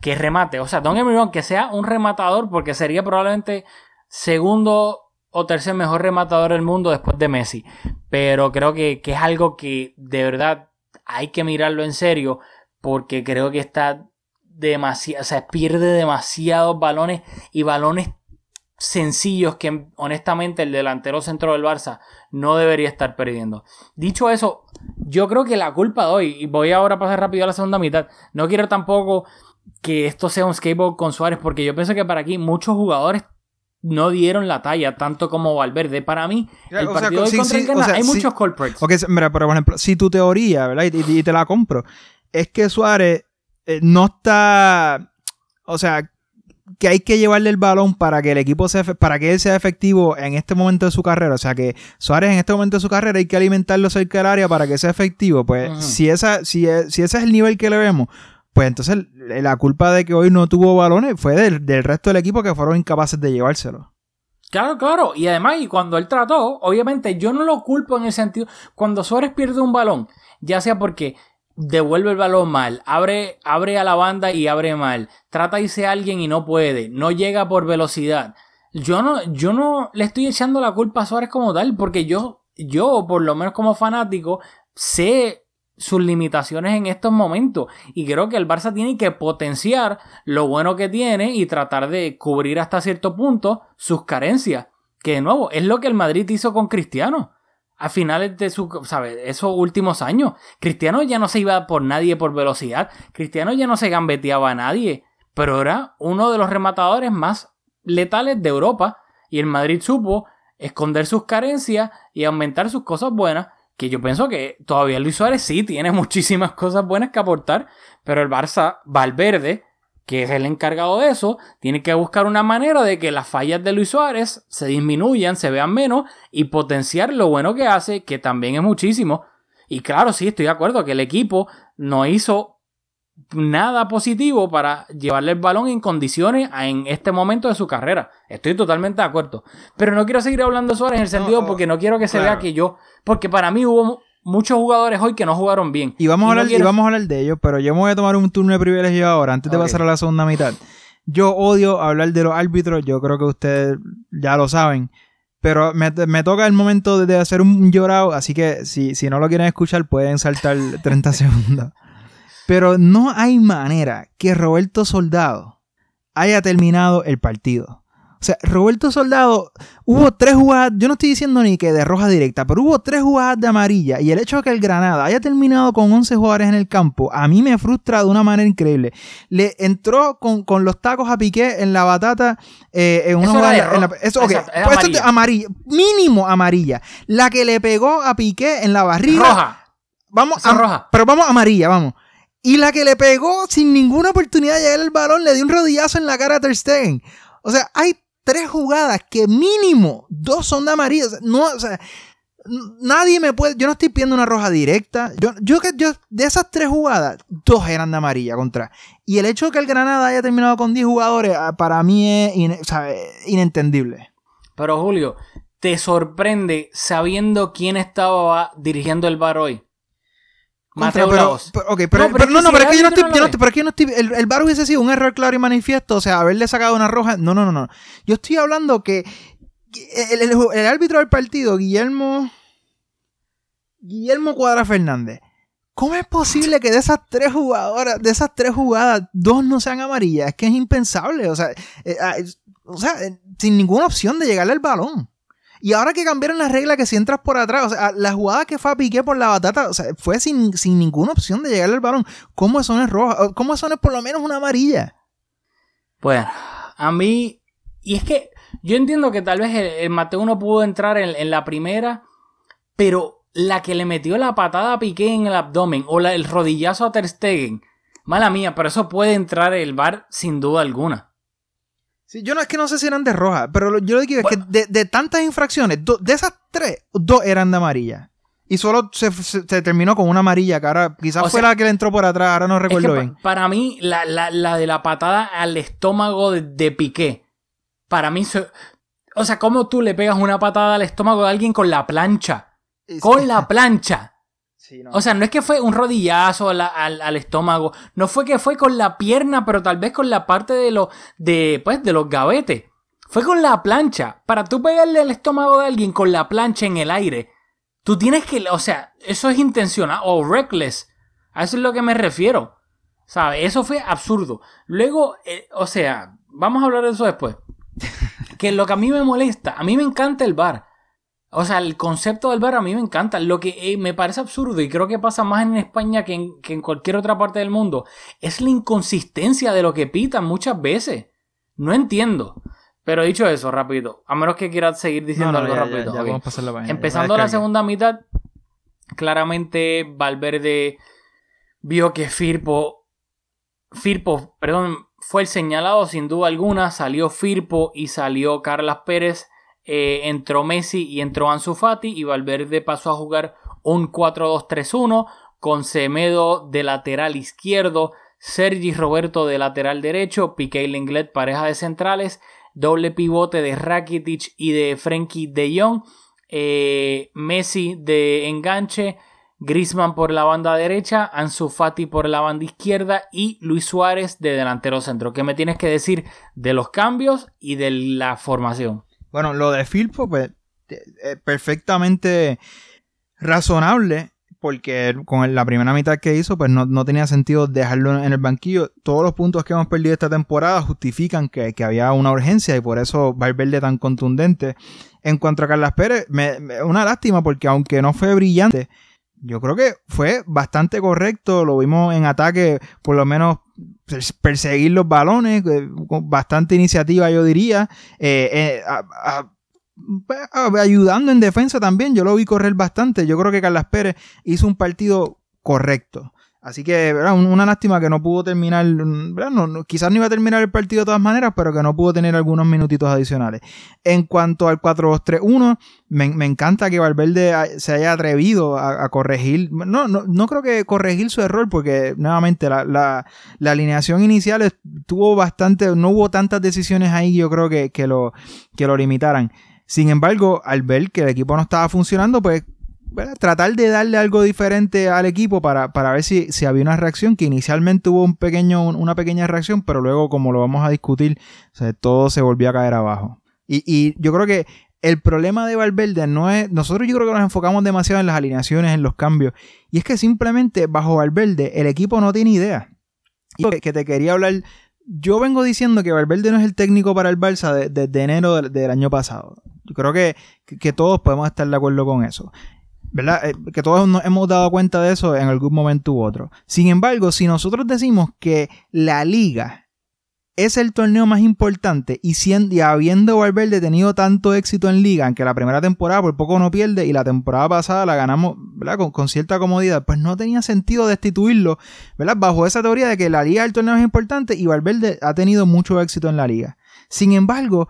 Que remate, o sea, Don Emery que sea un rematador, porque sería probablemente segundo o tercer mejor rematador del mundo después de Messi. Pero creo que, que es algo que de verdad hay que mirarlo en serio, porque creo que está demasiado, o sea, pierde demasiados balones y balones sencillos que honestamente el delantero centro del Barça no debería estar perdiendo. Dicho eso, yo creo que la culpa de hoy, y voy ahora a pasar rápido a la segunda mitad, no quiero tampoco que esto sea un skateboard con Suárez, porque yo pienso que para aquí muchos jugadores no dieron la talla, tanto como Valverde. Para mí, el partido de contra hay muchos culprits. Ok, mira, pero por ejemplo, si tu teoría, ¿verdad? Y, te la compro, es que Suárez eh, no está... O sea, que hay que llevarle el balón para que el equipo sea, para que él sea efectivo en este momento de su carrera. O sea que Suárez en este momento de su carrera hay que alimentarlo cerca del área para que sea efectivo. Pues si, esa, si, si ese es el nivel que le vemos, pues entonces la culpa de que hoy no tuvo balones fue del, del resto del equipo que fueron incapaces de llevárselo. Claro, claro. Y además, y cuando él trató, obviamente yo no lo culpo en el sentido, cuando Suárez pierde un balón, ya sea porque devuelve el balón mal, abre, abre a la banda y abre mal, trata de irse a alguien y no puede, no llega por velocidad. Yo no, yo no le estoy echando la culpa a Suárez como tal, porque yo, yo, por lo menos como fanático, sé sus limitaciones en estos momentos. Y creo que el Barça tiene que potenciar lo bueno que tiene y tratar de cubrir hasta cierto punto sus carencias. Que de nuevo, es lo que el Madrid hizo con Cristiano a finales de su, ¿sabes? Esos últimos años. Cristiano ya no se iba por nadie por velocidad. Cristiano ya no se gambeteaba a nadie. Pero era uno de los rematadores más letales de Europa. Y el Madrid supo esconder sus carencias y aumentar sus cosas buenas. que yo pienso que todavía Luis Suárez sí tiene [laughs] muchísimas cosas buenas que aportar, pero el Barça, Valverde, que es el encargado de eso, tiene que buscar una manera de que las fallas de Luis Suárez se disminuyan, se vean menos y potenciar lo bueno que hace, que también es muchísimo. Y claro, sí, estoy de acuerdo que el equipo no hizo nada positivo para llevarle el balón en condiciones en este momento de su carrera. Estoy totalmente de acuerdo. Pero no quiero seguir hablando de Suárez en el sentido No, porque no quiero que se claro. vea que yo... Porque para mí hubo muchos jugadores hoy que no jugaron bien. Y vamos, a no hablar, y vamos a hablar de ellos, pero yo me voy a tomar un turno de privilegio ahora, antes de pasar a la segunda mitad. Yo odio hablar de los árbitros, yo creo que ustedes ya lo saben. Pero me, me toca el momento de, de hacer un llorado, así que si, si no lo quieren escuchar pueden saltar [laughs] 30 segundos. Pero no hay manera que Roberto Soldado haya terminado el partido. O sea, Roberto Soldado, hubo tres jugadas, yo no estoy diciendo ni que de roja directa, pero hubo tres jugadas de amarilla y el hecho de que el Granada haya terminado con 11 jugadores en el campo, a mí me frustra de una manera increíble. Le entró con, con los tacos a Piqué en la batata, eh, en una Eso jugada... en la- eso, ok, Exacto, es pues esto amarilla. amarilla, mínimo amarilla. La que le pegó a Piqué en la barriga, Roja. vamos a, roja. pero vamos a amarilla, vamos. Y la que le pegó sin ninguna oportunidad de llegar el balón, le dio un rodillazo en la cara a Ter Stegen. O sea, hay tres jugadas que mínimo dos son de amarilla. O sea, no, o sea, nadie me puede. Yo no estoy pidiendo una roja directa. Yo, yo yo, de esas tres jugadas, dos eran de amarilla contra. Y el hecho de que el Granada haya terminado con 10 jugadores, ah, para mí es es inentendible. Pero Julio, ¿te sorprende sabiendo quién estaba dirigiendo el bar hoy? Contra, pero, pero- ok, pero, No, pero pero no, pero es que yo no estoy, no yo no estoy- pero es que yo no estoy, el, el VAR hubiese sido un error claro y manifiesto, o sea, haberle sacado una roja, no, no, no, no. Yo estoy hablando que el, el- el árbitro del partido, Guillermo, Guillermo Cuadra Fernández, ¿cómo es posible que de esas tres jugadoras, de esas tres jugadas, dos no sean amarillas? Es que es impensable, o sea, eh, ah, o sea, eh, sin ninguna opción de llegarle al balón. Y ahora que cambiaron las reglas que si entras por atrás, o sea, la jugada que fue a Piqué por la batata, o sea, fue sin, sin ninguna opción de llegarle al balón. ¿Cómo eso no es roja? ¿Cómo eso no es por lo menos una amarilla? Bueno, a mí. Y es que yo entiendo que tal vez el, el Mateo no pudo entrar en, en la primera, pero la que le metió la patada a Piqué en el abdomen o la- el rodillazo a Ter Stegen, mala mía, pero eso puede entrar el bar sin duda alguna. Sí, yo no es que no sé si eran de roja, pero yo lo que digo es que de, de tantas infracciones, do- de esas tres, dos eran de amarilla. Y solo se, se- se terminó con una amarilla, que ahora quizás O fue sea, la que le entró por atrás, ahora no Es que recuerdo pa- bien. para mí, la, la- la de la patada al estómago de, de Piqué, para mí, o sea, ¿cómo tú le pegas una patada al estómago de alguien con la plancha? Con la plancha. Sí, no. O sea, no es que fue un rodillazo al, al- al estómago, no fue que fue con la pierna, pero tal vez con la parte de los, de, pues, de los gavetes. Fue con la plancha. Para tú pegarle al estómago de alguien con la plancha en el aire, tú tienes que, o sea, eso es intencional o reckless. A eso es lo que me refiero. ¿Sabes? Eso fue absurdo. Luego, eh, o sea, vamos a hablar de eso después. [laughs] Que lo que a mí me molesta, a mí me encanta el bar. O sea, el concepto del bar a mí me encanta. Lo que eh, me parece absurdo y creo que pasa más en España que en, que en cualquier otra parte del mundo es la inconsistencia de lo que pitan muchas veces. No entiendo. Pero dicho eso, rápido. A menos que quieras seguir diciendo No, no, algo ya, rápido. ya, vamos a pasar la página, Empezando la descargué. segunda mitad, claramente Valverde vio que Firpo, Firpo, perdón, fue el señalado sin duda alguna. Salió Firpo y salió Carlas Pérez. Eh, entró Messi y entró Ansu Fati y Valverde pasó a jugar un 4-2-3-1 con Semedo de lateral izquierdo, Sergi Roberto de lateral derecho, Piqué y Lenglet pareja de centrales, doble pivote de Rakitic y de Frenkie de Jong, eh, Messi de enganche, Griezmann por la banda derecha, Ansu Fati por la banda izquierda y Luis Suárez de delantero centro. ¿Qué me tienes que decir de los cambios y de la formación? Bueno, lo de Filpo, pues, eh, perfectamente razonable, porque con la primera mitad que hizo, pues no, no tenía sentido dejarlo en el banquillo. Todos los puntos que hemos perdido esta temporada justifican que, que había una urgencia y por eso Valverde tan contundente. En cuanto a Carlas Pérez, me, una lástima porque aunque no fue brillante, yo creo que fue bastante correcto. Lo vimos en ataque, por lo menos perseguir los balones, eh, con bastante iniciativa, yo diría. Eh, eh, ayudando en defensa también. Yo lo vi correr bastante. Yo creo que Carlas Pérez hizo un partido correcto. Así que, ¿verdad? una lástima que no pudo terminar, quizás no iba a terminar el partido de todas maneras, pero que no pudo tener algunos minutitos adicionales. En cuanto al 4-2-3-1, me, me, encanta que Valverde se haya atrevido a, corregir, no, no, no, creo que corregir su error, porque nuevamente la, la, la, alineación inicial tuvo bastante, no hubo tantas decisiones ahí, yo creo que, que, lo, que lo limitaran. Sin embargo, al ver que el equipo no estaba funcionando, pues tratar de darle algo diferente al equipo para, ver si, había una reacción, que inicialmente hubo un pequeño, una pequeña reacción, pero luego, como lo vamos a discutir, todo se volvió a caer abajo. Y, yo creo que el problema de Valverde no es. Nosotros yo creo que nos enfocamos demasiado en las alineaciones, en los cambios. Y es que simplemente bajo Valverde el equipo no tiene idea. Y que te quería hablar. Yo vengo diciendo que Valverde no es el técnico para el Barça desde enero del, año pasado. Yo creo que, que todos podemos estar de acuerdo con eso. ¿Verdad? Eh, que todos nos hemos dado cuenta de eso en algún momento u otro. Sin embargo, si nosotros decimos que la liga es el torneo más importante y, habiendo Valverde tenido tanto éxito en liga, aunque la primera temporada por poco no pierde y la temporada pasada la ganamos ¿verdad? Con, con, cierta comodidad, pues no tenía sentido destituirlo ¿verdad? bajo esa teoría de que la liga es el torneo más importante y Valverde ha tenido mucho éxito en la liga. Sin embargo,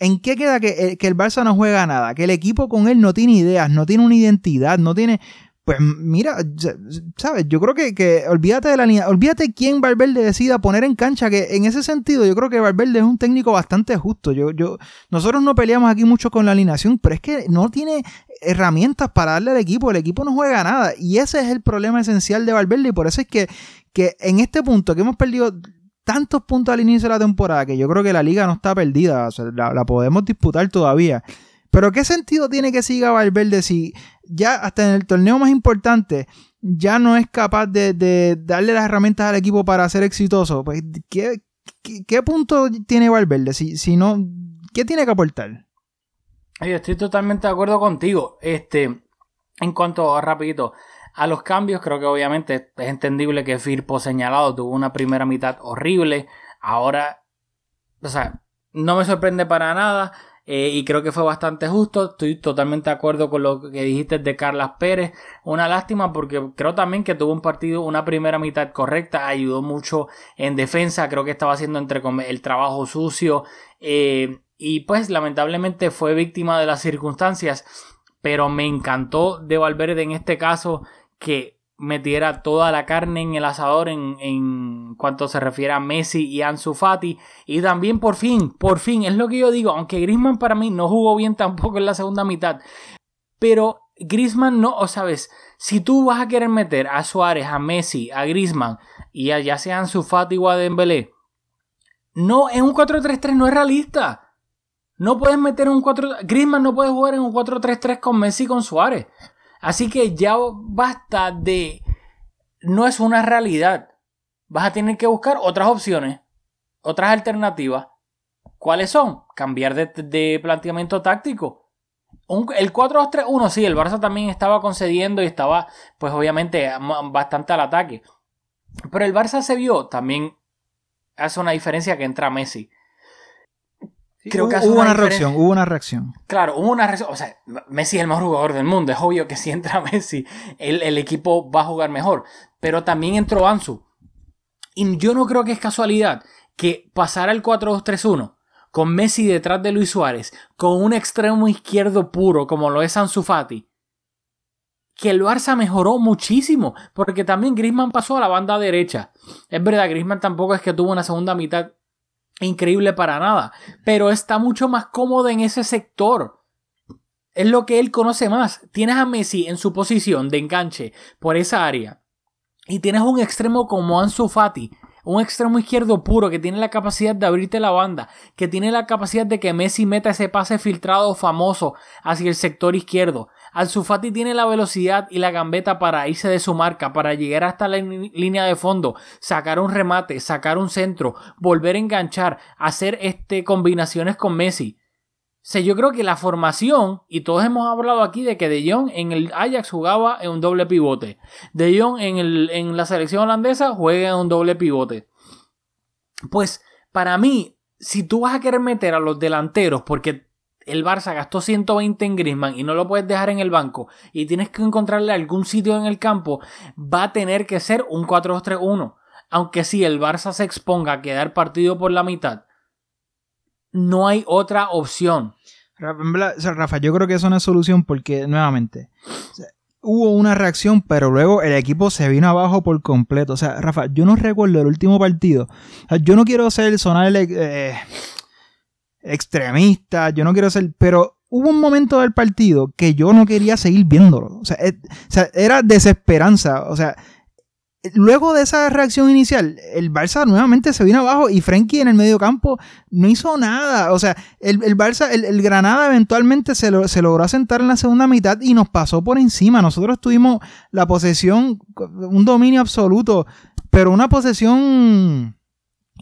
¿En qué queda que, que, el Barça no juega nada? Que el equipo con él no tiene ideas, no tiene una identidad, no tiene. Pues mira, ¿sabes? Yo creo que, que olvídate de la línea, olvídate quién Valverde decida poner en cancha, que en ese sentido yo creo que Valverde es un técnico bastante justo. Yo, yo, nosotros no peleamos aquí mucho con la alineación, pero es que no tiene herramientas para darle al equipo, el equipo no juega nada. Y ese es el problema esencial de Valverde, y por eso es que, que en este punto que hemos perdido tantos puntos al inicio de la temporada que yo creo que la liga no está perdida, la, podemos disputar todavía. Pero ¿qué sentido tiene que siga Valverde si ya hasta en el torneo más importante ya no es capaz de, darle las herramientas al equipo para ser exitoso? Pues, ¿qué, qué, punto tiene Valverde? Si, si no, ¿qué tiene que aportar? estoy totalmente de acuerdo contigo. Este, en cuanto a rapidito, a los cambios, creo que obviamente es entendible que Firpo señalado tuvo una primera mitad horrible. Ahora, o sea, no me sorprende para nada. Eh, y creo que fue bastante justo. Estoy totalmente de acuerdo con lo que dijiste de Carlas Pérez. Una lástima porque creo también que tuvo un partido, una primera mitad correcta. Ayudó mucho en defensa. Creo que estaba haciendo entre el trabajo sucio. Eh, y pues lamentablemente fue víctima de las circunstancias. Pero me encantó de Valverde en este caso que metiera toda la carne en el asador en, en, cuanto se refiere a Messi y Ansu Fati. Y también por fin, por fin, es lo que yo digo, aunque Grisman para mí no jugó bien tampoco en la segunda mitad. Pero Grisman no, o sabes, si tú vas a querer meter a Suárez, a Messi, a Grisman y a ya sea Ansu Fati o a Dembélé, no, en un 4-3-3 no es realista. No puedes meter un 4 Griezmann no puede jugar en un 4-3-3 con Messi y con Suárez. Así que ya basta de... No es una realidad. Vas a tener que buscar otras opciones, otras alternativas. ¿Cuáles son? Cambiar de, planteamiento táctico. el 4-2-3-1, sí, el Barça también estaba concediendo y estaba, pues obviamente, bastante al ataque. Pero el Barça se vio también. Hace una diferencia que entra Messi creo que hubo una, reacción, hubo una reacción. Claro, hubo una reacción. O sea, Messi es el mejor jugador del mundo. Es obvio que si entra [laughs] Messi, el, el equipo va a jugar mejor. Pero también entró Ansu. Y yo no creo que es casualidad que pasara el 4-2-3-1 con Messi detrás de Luis Suárez, con un extremo izquierdo puro como lo es Ansu Fati, que el Barça mejoró muchísimo, porque también Griezmann pasó a la banda derecha. Es verdad, Griezmann tampoco es que tuvo una segunda mitad increíble para nada, pero está mucho más cómodo en ese sector. Es lo que él conoce más. Tienes a Messi en su posición de enganche por esa área. Y tienes un extremo como Ansu Fati, un extremo izquierdo puro que tiene la capacidad de abrirte la banda, que tiene la capacidad de que Messi meta ese pase filtrado famoso hacia el sector izquierdo. Ansu Fati tiene la velocidad y la gambeta para irse de su marca, para llegar hasta la línea de fondo, sacar un remate, sacar un centro, volver a enganchar, hacer este, combinaciones con Messi. O yo creo que la formación, y todos hemos hablado aquí de que De Jong en el Ajax jugaba en un doble pivote. De Jong en, en la selección holandesa juega en un doble pivote. Pues para mí, si tú vas a querer meter a los delanteros, porque el Barça gastó 120 en Griezmann y no lo puedes dejar en el banco y tienes que encontrarle algún sitio en el campo, va a tener que ser un 4-2-3-1. Aunque si el Barça se exponga a quedar partido por la mitad, no hay otra opción. Rafa, yo creo que es solución porque, nuevamente, hubo una reacción, pero luego el equipo se vino abajo por completo. O sea, Rafa, yo no recuerdo el último partido. yo no quiero ser sonar eh, extremista, yo no quiero ser, pero hubo un momento del partido que yo no quería seguir viéndolo. O sea, o sea era desesperanza. O sea, luego de esa reacción inicial, el Barça nuevamente se vino abajo y Frenkie en el medio campo no hizo nada. O sea, el, Barça, el, Granada eventualmente se, se, logró asentar en la segunda mitad y nos pasó por encima. Nosotros tuvimos la posesión, un dominio absoluto, pero una posesión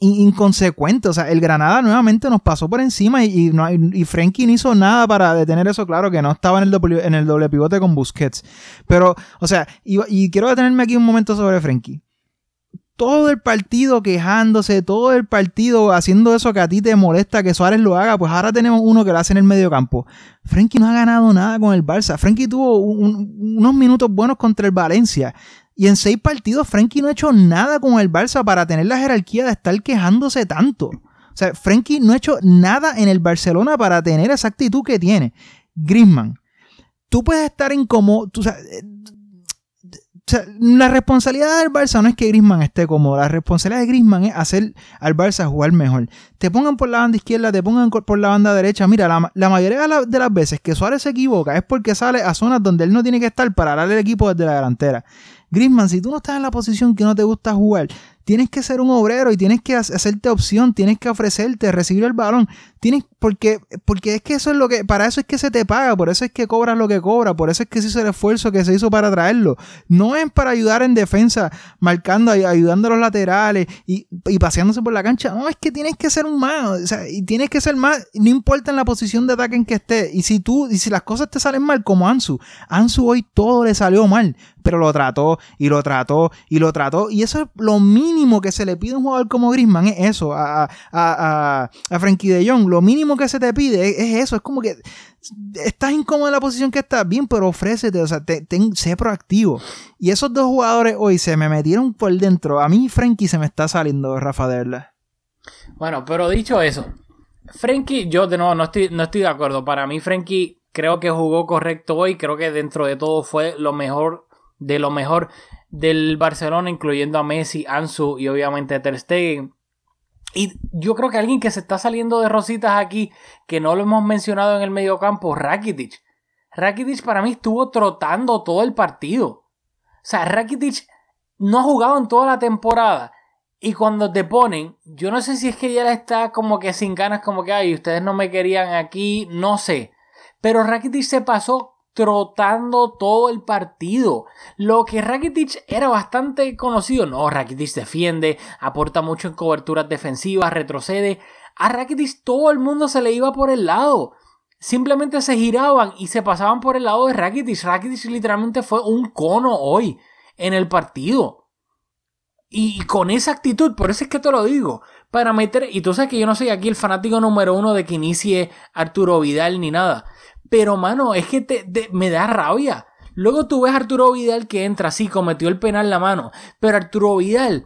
inconsecuente. O sea, el Granada nuevamente nos pasó por encima y, y, Frenkie no hizo nada para detener eso. Claro que no estaba en el doble, en el doble pivote con Busquets. Pero, o sea, y, quiero detenerme aquí un momento sobre Frenkie. Todo el partido quejándose, todo el partido haciendo eso que a ti te molesta que Suárez lo haga, pues ahora tenemos uno que lo hace en el medio campo. Frenkie no ha ganado nada con el Barça. Frenkie tuvo unos minutos buenos contra el Valencia. Y en seis partidos, Frankie no ha hecho nada con el Barça para tener la jerarquía de estar quejándose tanto. O sea, Frankie no ha hecho nada en el Barcelona para tener esa actitud que tiene. Griezmann, tú puedes estar incómodo. Tú, eh, o sea, la responsabilidad del Barça no es que Griezmann esté cómodo. La responsabilidad de Griezmann es hacer al Barça jugar mejor. Te pongan por la banda izquierda, te pongan por la banda derecha. Mira, la, mayoría de, las veces que Suárez se equivoca es porque sale a zonas donde él no tiene que estar para darle el equipo desde la delantera. Griezmann, si tú no estás en la posición que no te gusta jugar, tienes que ser un obrero y tienes que hacerte opción, tienes que ofrecerte, recibir el balón. Tienes, porque, porque es que eso es lo que, para eso es que se te paga, por eso es que cobras lo que cobra, por eso es que se hizo el esfuerzo que se hizo para traerlo. No es para ayudar en defensa, marcando, ayudando a los laterales y, paseándose por la cancha. No, es que tienes que ser un más, o sea, y tienes que ser más, no importa en la posición de ataque en que estés. Y si tú, y si las cosas te salen mal, como Ansu, Ansu hoy todo le salió mal, pero lo trató y lo trató y lo trató. Y eso es lo mínimo que se le pide a un jugador como Griezmann, es eso, a, a, a, a Frankie de Jong. Lo mínimo que se te pide es, eso, es como que estás incómodo en la posición que estás, bien, pero ofrécete, o sea, sé proactivo. Y esos dos jugadores hoy se me metieron por dentro. A mí Frankie se me está saliendo, Rafa de Bueno, pero dicho eso, Frankie, yo de nuevo no estoy, no estoy de acuerdo. Para mí, Frankie creo que jugó correcto hoy. Creo que dentro de todo fue lo mejor de lo mejor del Barcelona, incluyendo a Messi, Ansu y obviamente Ter Stegen. Y yo creo que alguien que se está saliendo de rositas aquí, que no lo hemos mencionado en el medio campo, Rakitic. Rakitic para mí estuvo trotando todo el partido. O sea, Rakitic no ha jugado en toda la temporada. Y cuando te ponen, yo no sé si es que ya está como que sin ganas, como que, ay, ustedes no me querían aquí, no sé. Pero Rakitic se pasó trotando todo el partido. Lo que Rakitic era bastante conocido. No, Rakitic defiende, aporta mucho en coberturas defensivas, retrocede. A Rakitic todo el mundo se le iba por el lado. Simplemente se giraban y se pasaban por el lado de Rakitic. Rakitic literalmente fue un cono hoy en el partido. Y con esa actitud, por eso es que te lo digo, para meter, y tú sabes que yo no soy aquí el fanático número uno de que inicie Arturo Vidal ni nada, pero, mano, es que te, me da rabia. Luego tú ves a Arturo Vidal que entra, sí, cometió el penal la mano. Pero Arturo Vidal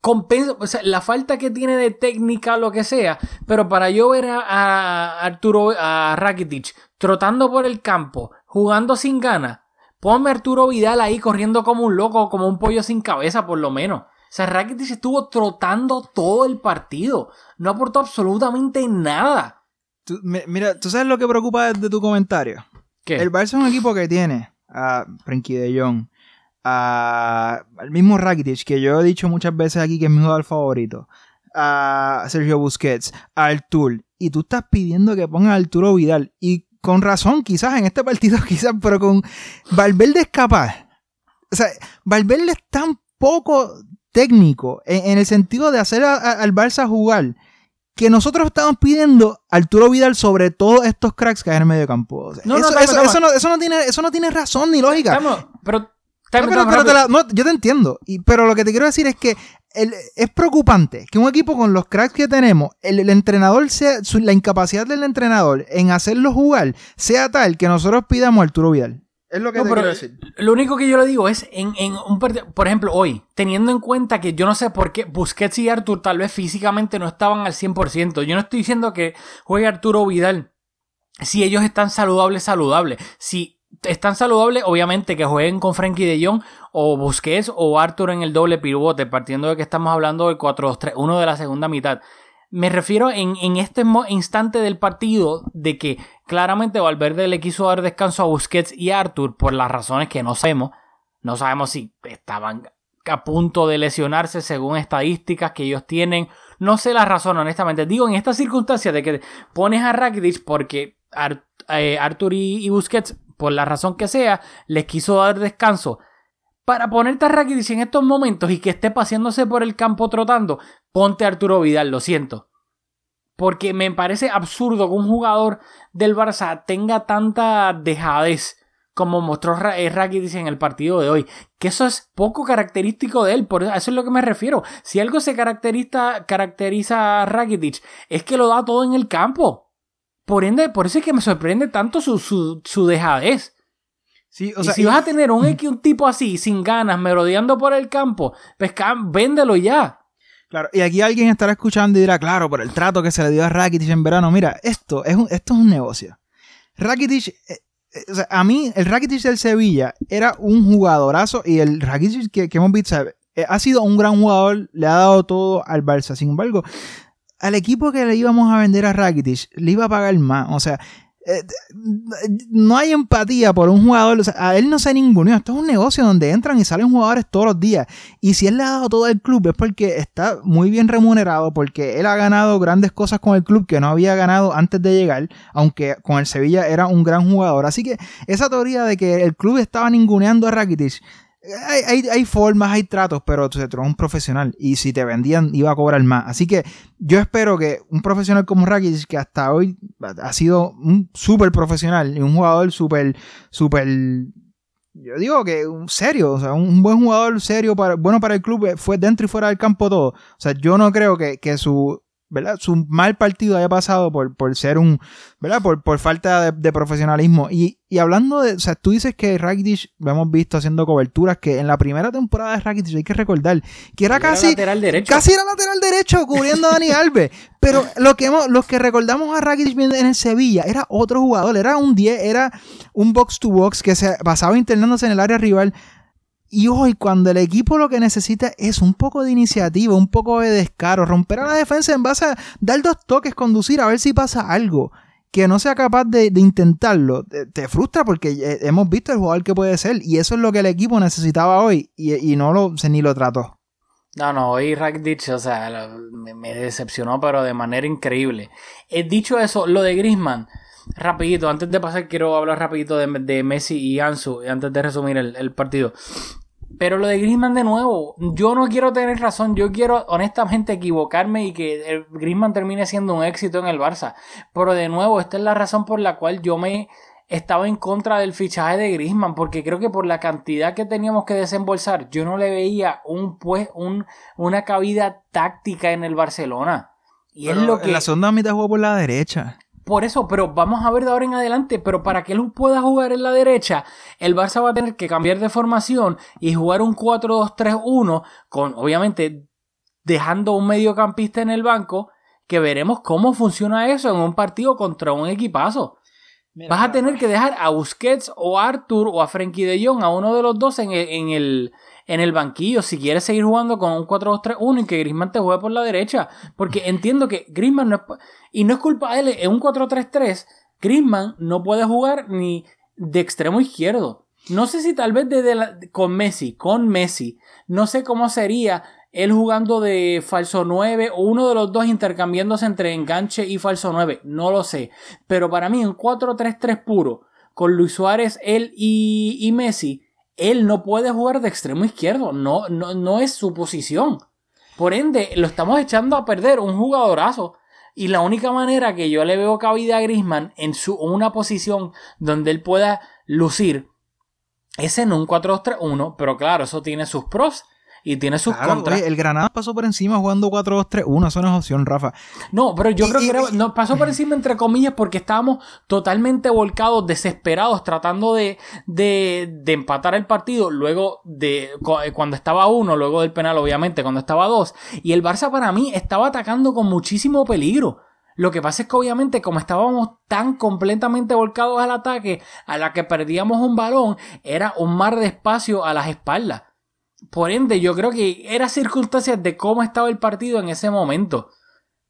compensa, o sea, la falta que tiene de técnica, lo que sea. Pero para yo ver a, Arturo, a Rakitic trotando por el campo, jugando sin ganas, ponme Arturo Vidal ahí corriendo como un loco, como un pollo sin cabeza, por lo menos. O sea, Rakitic estuvo trotando todo el partido. No aportó absolutamente nada mira, ¿tú sabes lo que preocupa de tu comentario? ¿Qué? El Barça es un equipo que tiene a Frenkie de Jong, a, al mismo Rakitic, que yo he dicho muchas veces aquí que es mi jugador favorito, a Sergio Busquets, a Artur, y tú estás pidiendo que ponga a Arturo Vidal, y con razón, quizás en este partido, [laughs] quizás, pero con Valverde es capaz. O sea, Valverde es tan poco técnico en, el sentido de hacer al Barça jugar que nosotros estamos pidiendo Arturo Vidal sobre todos estos cracks que hay en el medio campo. no, eso, no, eso, no, tiene, eso no tiene razón ni lógica. pero, yo te entiendo. pero lo que te quiero decir es que el- es preocupante que un equipo con los cracks que tenemos, el, el entrenador sea, su- la incapacidad del entrenador en hacerlo jugar sea tal que nosotros pidamos a Arturo Vidal. Es lo que No, te pero quiero decir. Lo único que yo le digo es, en, en un por ejemplo, hoy, teniendo en cuenta que yo no sé por qué Busquets y Artur tal vez físicamente no estaban al 100%. Yo no estoy diciendo que juegue Arturo Vidal. Si ellos están saludables, saludables. Si están saludables, obviamente que jueguen con Frankie de Jong o Busquets o Arthur en el doble pivote, partiendo de que estamos hablando del 4-2-3-1 de la segunda mitad. Me refiero en, en este instante del partido de que claramente Valverde le quiso dar descanso a Busquets y a Arthur por las razones que no sabemos. No sabemos si estaban a punto de lesionarse según estadísticas que ellos tienen. No sé la razón, honestamente. Digo, en estas circunstancias de que pones a Rakitic porque eh, Arthur y, y Busquets, por la razón que sea, les quiso dar descanso. Para ponerte a Rakitic en estos momentos y que esté paseándose por el campo trotando, ponte a Arturo Vidal, lo siento. Porque me parece absurdo que un jugador del Barça tenga tanta dejadez como mostró eh, Rakitic en el partido de hoy. Que eso es poco característico de él, por eso eso es lo que me refiero. Si algo se caracteriza, caracteriza a Rakitic, es que lo da todo en el campo. Por ende, por eso es que me sorprende tanto su, su, su dejadez. Sí, o y sea, si y- vas a tener un, [laughs] un tipo así, sin ganas, merodeando por el campo, pues véndelo ya. Claro, y aquí alguien estará escuchando y dirá, claro, por el trato que se le dio a Rakitic en verano. Mira, esto es un, esto es un negocio. Rakitic, eh, eh, a mí, el Rakitic del Sevilla era un jugadorazo y el Rakitic que, que hemos visto. Eh, ha sido un gran jugador, le ha dado todo al Barça. Sin embargo, al equipo que le íbamos a vender a Rakitic, le iba a pagar más. O sea, eh, no hay empatía por un jugador. A él no se ninguno. Esto es un negocio donde entran y salen jugadores todos los días. Y si él le ha dado todo al club es porque está muy bien remunerado, porque él ha ganado grandes cosas con el club que no había ganado antes de llegar, aunque con el Sevilla era un gran jugador. Así que esa teoría de que el club estaba ninguneando a Rakitic. Hay, hay, hay formas, hay tratos, pero tú, eres un profesional y si te vendían iba a cobrar más. Así que yo espero que un profesional como Rakitic, que hasta hoy ha sido un súper profesional y un jugador súper, súper yo digo que un serio, o sea, un buen jugador serio, para, bueno para el club, eh, fue dentro y fuera del campo todo. O sea, yo no creo que, que su, ¿verdad? su mal partido haya pasado por, por ser un, ¿verdad? Por, por falta de, de profesionalismo. Y, y hablando de, o sea, tú dices que Rakitic lo hemos visto haciendo coberturas, que en la primera temporada de Rakitic hay que recordar que era Era casi, lateral derecho. casi era lateral derecho cubriendo a Dani Alves. [laughs] Pero lo que hemos, los que recordamos a Rakitic en el Sevilla era otro jugador, era un 10, era un box to box que se pasaba internándose en el área rival. Y hoy, cuando el equipo lo que necesita es un poco de iniciativa, un poco de descaro, romper a la defensa en base a dar dos toques, conducir, a ver si pasa algo. Que no sea capaz de, intentarlo, te, frustra porque eh, hemos visto el jugador que puede ser. Y eso es lo que el equipo necesitaba hoy. Y, no lo, se, ni lo trató. No, no, hoy Rakitic, o sea, me, decepcionó, pero de manera increíble. He dicho eso, lo de Griezmann, rapidito, antes de pasar quiero hablar rapidito de, de Messi y Ansu, antes de resumir el, el partido. Pero lo de Griezmann de nuevo, yo no quiero tener razón, yo quiero honestamente equivocarme y que el Griezmann termine siendo un éxito en el Barça. Pero de nuevo, esta es la razón por la cual yo me estaba en contra del fichaje de Griezmann, porque creo que por la cantidad que teníamos que desembolsar, yo no le veía un pues un, una cabida táctica en el Barcelona. Y es lo que En la segunda mitad jugó por la derecha. Por eso, pero vamos a ver de ahora en adelante. Pero para que él pueda jugar en la derecha, el Barça va a tener que cambiar de formación y jugar un 4-2-3-1, con obviamente dejando un mediocampista en el banco, que veremos cómo funciona eso en un partido contra un equipazo. Vas a tener que dejar a Busquets o a Arthur o a Frenkie de Jong, a uno de los dos en el, en el, en el banquillo, si quieres seguir jugando con un 4-2-3-1 y que Griezmann te juegue por la derecha. Porque entiendo que Griezmann no es... Y no es culpa de él, en un 4-3-3, Griezmann no puede jugar ni de extremo izquierdo. No sé si tal vez desde la- con Messi, con Messi, no sé cómo sería él jugando de falso 9 o uno de los dos intercambiándose entre enganche y falso 9, no lo sé. Pero para mí en 4-3-3 puro, con Luis Suárez, él y, y Messi, él no puede jugar de extremo izquierdo, no, no, no es su posición. Por ende, lo estamos echando a perder un jugadorazo. Y la única manera que yo le veo cabida a Griezmann en su, una posición donde él pueda lucir es en un 4-2-3-1, pero claro, eso tiene sus pros y tiene sus Claro, contras. oye, el Granada pasó por encima jugando 4-2-3-1. Eso no es opción, Rafa. No, pero yo Y- creo que era- nos pasó por encima entre comillas porque estábamos totalmente volcados, desesperados, tratando de, de, de empatar el partido luego de eh, cuando estaba uno, luego del penal obviamente, cuando estaba dos. Y el Barça para mí estaba atacando con muchísimo peligro. Lo que pasa es que obviamente como estábamos tan completamente volcados al ataque, a la que perdíamos un balón, era un mar de espacio a las espaldas. Por ende, yo creo que era circunstancias de cómo estaba el partido en ese momento.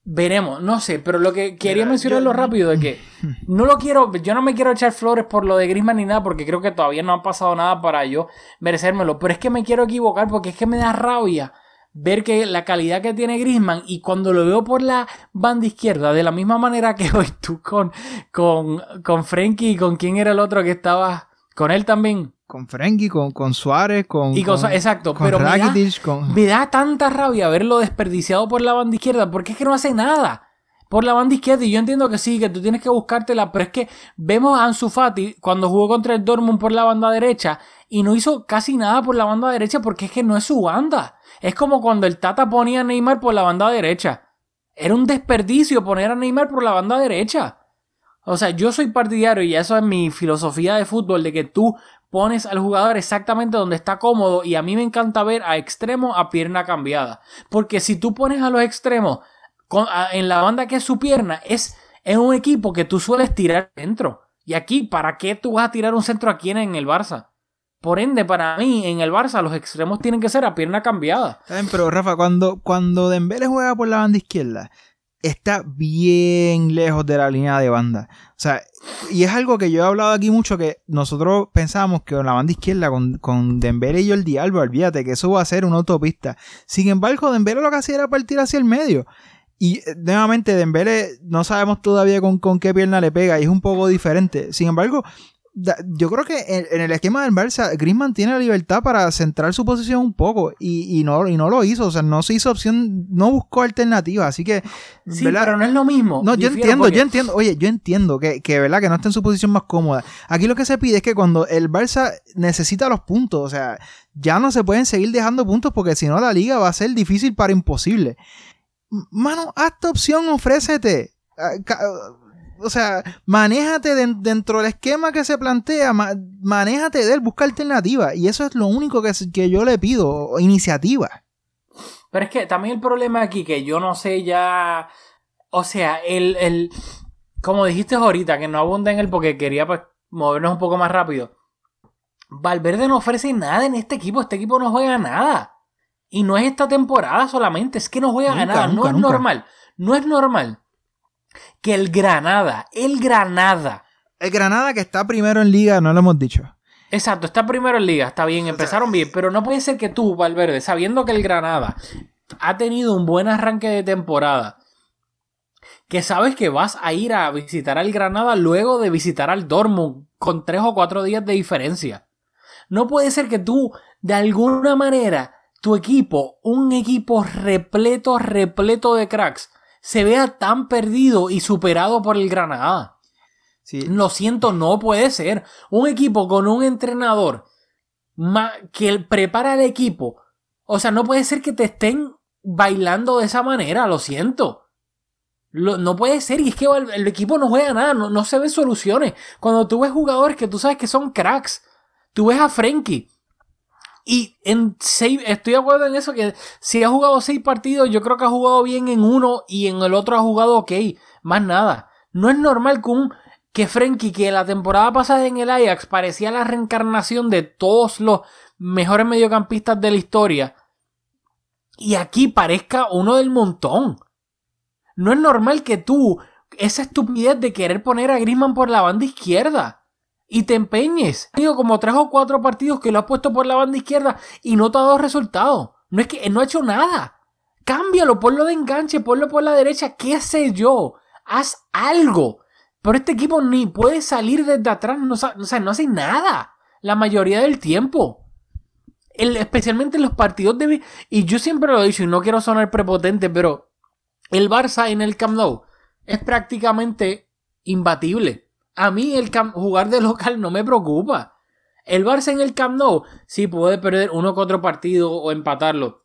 Veremos, no sé, pero lo que quería Mira, mencionarlo yo- rápido de que [laughs] no lo quiero, yo no me quiero echar flores por lo de Griezmann ni nada, porque creo que todavía no ha pasado nada para yo merecérmelo, pero es que me quiero equivocar porque es que me da rabia ver que la calidad que tiene Griezmann y cuando lo veo por la banda izquierda, de la misma manera que hoy tú con, con, con Frenkie y con quién era el otro que estaba con él también. Con Frenkie, con, con Suárez, con. Y con exacto, con pero me da- Rakitic, con. Me da tanta rabia verlo desperdiciado por la banda izquierda, porque es que no hace nada por la banda izquierda. Y yo entiendo que sí, que tú tienes que buscártela, pero es que vemos a Ansu Fati cuando jugó contra el Dortmund por la banda derecha y no hizo casi nada por la banda derecha porque es que no es su banda. Es como cuando el Tata ponía a Neymar por la banda derecha. Era un desperdicio poner a Neymar por la banda derecha. O sea, yo soy partidario y eso es mi filosofía de fútbol, de que tú pones al jugador exactamente donde está cómodo y a mí me encanta ver a extremo a pierna cambiada. Porque si tú pones a los extremos a- en la banda que es su pierna, es, es un equipo que tú sueles tirar dentro. Y aquí, ¿para qué tú vas a tirar un centro aquí en el Barça? Por ende, para mí, en el Barça, los extremos tienen que ser a pierna cambiada. Está bien, Pero Rafa, cuando, cuando Dembélé juega por la banda izquierda, está bien lejos de la línea de banda. O sea, y es algo que yo he hablado aquí mucho, que nosotros pensábamos que con la banda izquierda, con, con Dembélé y Jordi Alba, olvídate que eso va a ser una autopista. Sin embargo, Dembélé lo que hacía era partir hacia el medio. Y eh, nuevamente, Dembélé no sabemos todavía con, con qué pierna le pega y es un poco diferente. Sin embargo, da- yo creo que en, en el esquema del Barça, Griezmann tiene la libertad para centrar su posición un poco y, y no, y no lo hizo. O sea, no se hizo opción, no buscó alternativa. Así que, Sí, ¿verdad? pero no es lo mismo. No, yo entiendo, porque- yo entiendo, oye, yo entiendo que, que, ¿verdad? Que no esté en su posición más cómoda. Aquí lo que se pide es que cuando el Barça necesita los puntos, o sea, ya no se pueden seguir dejando puntos porque si no la liga va a ser difícil para imposible. Mano, hazte opción, ofrécete. Ah, O sea, manéjate den- dentro del esquema que se plantea, ma- manéjate de él, busca alternativa. Y eso es lo único que, que yo le pido, iniciativa. Pero es que también el problema aquí, que yo no sé ya. O sea, el. el como dijiste ahorita, que no abunda en él porque quería pues, movernos un poco más rápido. Valverde no ofrece nada en este equipo. Este equipo no juega nada. Y no es esta temporada solamente, es que no juega Nunca, nada. no nunca, es normal. No es normal que el Granada, el Granada. El Granada que está primero en liga, no lo hemos dicho. Exacto, está primero en liga, está bien, empezaron bien, pero no puede ser que tú, Valverde, sabiendo que el Granada ha tenido un buen arranque de temporada, que sabes que vas a ir a visitar al Granada luego de visitar al Dortmund con tres o cuatro días de diferencia. No puede ser que tú, de alguna manera, tu equipo, un equipo repleto, repleto de cracks, se vea tan perdido y superado por el Granada. Sí. Lo siento, no puede ser. Un equipo con un entrenador que prepara al equipo. O sea, no puede ser que te estén bailando de esa manera, lo siento. Lo- no puede ser, y es que el, el equipo no juega nada, no, no se ven soluciones. Cuando tú ves jugadores que tú sabes que son cracks, tú ves a Frenkie. Y en seis, estoy de acuerdo en eso, que si ha jugado seis partidos, yo creo que ha jugado bien en uno y en el otro ha jugado ok, más nada. No es normal que un que Frenkie, que la temporada pasada en el Ajax parecía la reencarnación de todos los mejores mediocampistas de la historia, y aquí parezca uno del montón. No es normal que tú, esa estupidez de querer poner a Griezmann por la banda izquierda, y te empeñes. Ha como tres o cuatro partidos que lo has puesto por la banda izquierda y no te ha dado resultado. No es que no ha hecho nada. Cámbialo, ponlo de enganche, ponlo por la derecha, qué sé yo. Haz algo. Pero este equipo ni puede salir desde atrás, no, o sea, no hace nada la mayoría del tiempo. Especialmente en los partidos de... Y yo siempre lo he dicho y no quiero sonar prepotente, pero el Barça en el Camp Nou es prácticamente imbatible. A mí el jugar de local no me preocupa. El Barça en el Camp Nou sí puede perder uno que otro partido o empatarlo.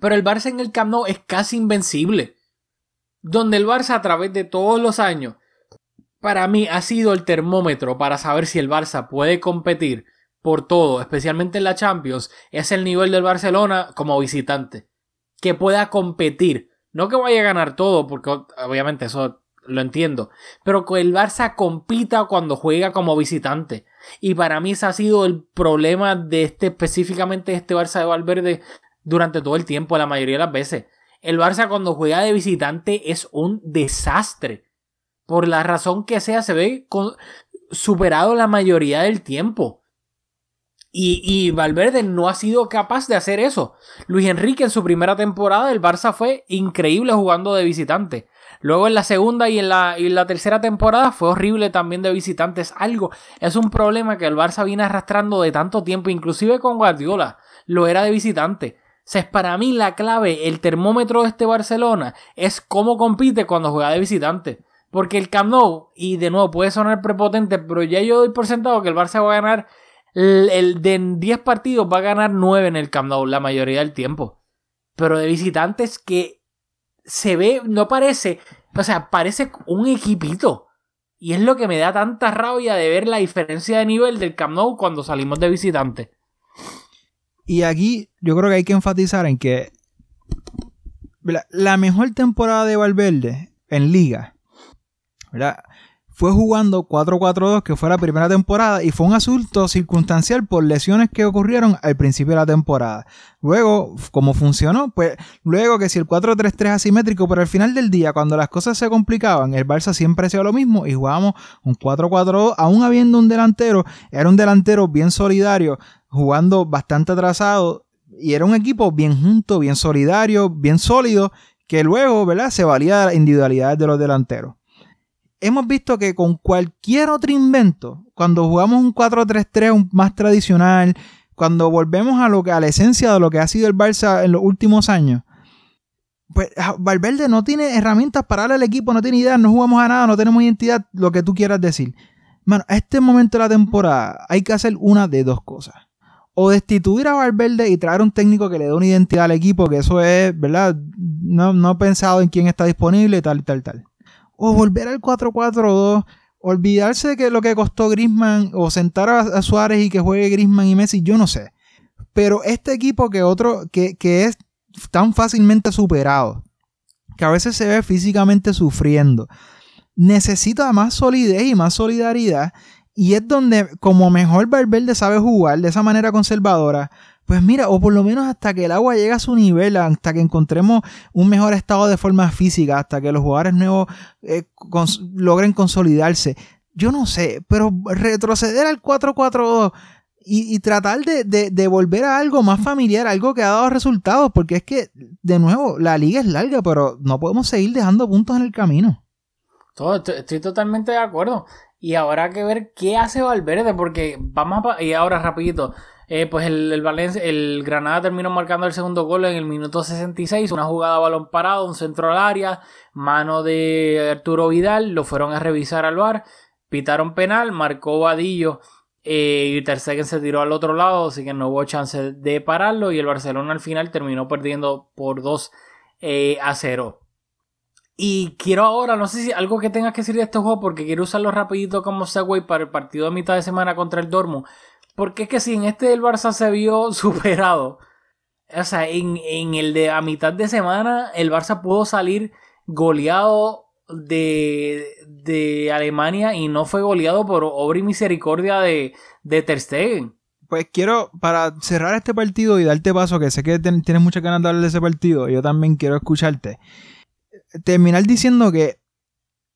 Pero el Barça en el Camp Nou es casi invencible. Donde el Barça a través de todos los años, para mí ha sido el termómetro para saber si el Barça puede competir por todo, especialmente en la Champions, es el nivel del Barcelona como visitante. Que pueda competir. No que vaya a ganar todo, porque obviamente eso lo entiendo. Pero que el Barça compita cuando juega como visitante. Y para mí ese ha sido el problema de este, específicamente este Barça de Valverde durante todo el tiempo, la mayoría de las veces. El Barça cuando juega de visitante es un desastre. Por la razón que sea, se ve superado la mayoría del tiempo. Y, y, Valverde no ha sido capaz de hacer eso. Luis Enrique en su primera temporada el Barça fue increíble jugando de visitante. Luego en la segunda y en la, y la tercera temporada fue horrible también de visitantes. Algo, es un problema que el Barça viene arrastrando de tanto tiempo, inclusive con Guardiola, lo era de visitante. O sea, es para mí la clave, el termómetro de este Barcelona es cómo compite cuando juega de visitante. Porque el Camp Nou, y de nuevo puede sonar prepotente, pero ya yo doy por sentado que el Barça va a ganar el, de 10 partidos va a ganar 9 en el Camp Nou la mayoría del tiempo. Pero de visitantes que se ve, no parece, o sea, parece un equipito. Y es lo que me da tanta rabia de ver la diferencia de nivel del Camp Nou cuando salimos de visitante. Y aquí yo creo que hay que enfatizar en que la mejor temporada de Valverde en liga, ¿verdad? Fue jugando 4-4-2, que fue la primera temporada, y fue un asunto circunstancial por lesiones que ocurrieron al principio de la temporada. Luego, como funcionó, pues luego que si el 4-3-3 asimétrico, pero al final del día, cuando las cosas se complicaban, el Barça siempre hacía lo mismo y jugábamos un 4-4-2, aún habiendo un delantero, era un delantero bien solidario, jugando bastante atrasado, y era un equipo bien junto, bien solidario, bien sólido, que luego, ¿verdad? Se valía de las individualidades de los delanteros hemos visto que con cualquier otro invento, cuando jugamos un 4-3-3 más tradicional, cuando volvemos a, lo que, a la esencia de lo que ha sido el Barça en los últimos años, pues Valverde no tiene herramientas para darle al equipo, no tiene idea, no jugamos a nada, no tenemos identidad, lo que tú quieras decir. Bueno, a este momento de la temporada hay que hacer una de dos cosas. O destituir a Valverde y traer un técnico que le dé una identidad al equipo, que eso es, ¿verdad? No, no he pensado en quién está disponible, tal, tal, tal o volver al 4-4-2, olvidarse de que lo que costó Grisman o sentar a, Suárez y que juegue Grisman y Messi, yo no sé. Pero este equipo que otro que, que es tan fácilmente superado, que a veces se ve físicamente sufriendo, necesita más solidez y más solidaridad. Y es donde, como mejor Valverde sabe jugar de esa manera conservadora, pues mira, o por lo menos hasta que el agua llegue a su nivel, hasta que encontremos un mejor estado de forma física, hasta que los jugadores nuevos eh, logren consolidarse. Yo no sé, pero retroceder al 4-4-2 y, tratar de, volver a algo más familiar, algo que ha dado resultados, porque es que, de nuevo, la liga es larga, pero no podemos seguir dejando puntos en el camino. Todo, estoy, totalmente de acuerdo. Y ahora hay que ver qué hace Valverde, porque vamos a... Y ahora rapidito, eh, pues el, Valencia, el Granada terminó marcando el segundo gol en el minuto 66, una jugada a balón parado, un centro al área, mano de Arturo Vidal, lo fueron a revisar al bar, pitaron penal, marcó Vadillo eh, y Ter se tiró al otro lado, así que no hubo chance de pararlo y el Barcelona al final terminó perdiendo por 2 eh, a 0. Y quiero ahora, no sé si algo que tengas que decir de este juego, porque quiero usarlo rapidito como segue para el partido de mitad de semana contra el Dortmund. Porque es que si en este el Barça se vio [laughs] superado, o sea, en, el de a mitad de semana, el Barça pudo salir goleado de, de Alemania y no fue goleado por obra y misericordia de, de Ter Stegen. Pues quiero, para cerrar este partido y darte paso, que sé que tienes muchas ganas de hablar de ese partido, yo también quiero escucharte. Terminar diciendo que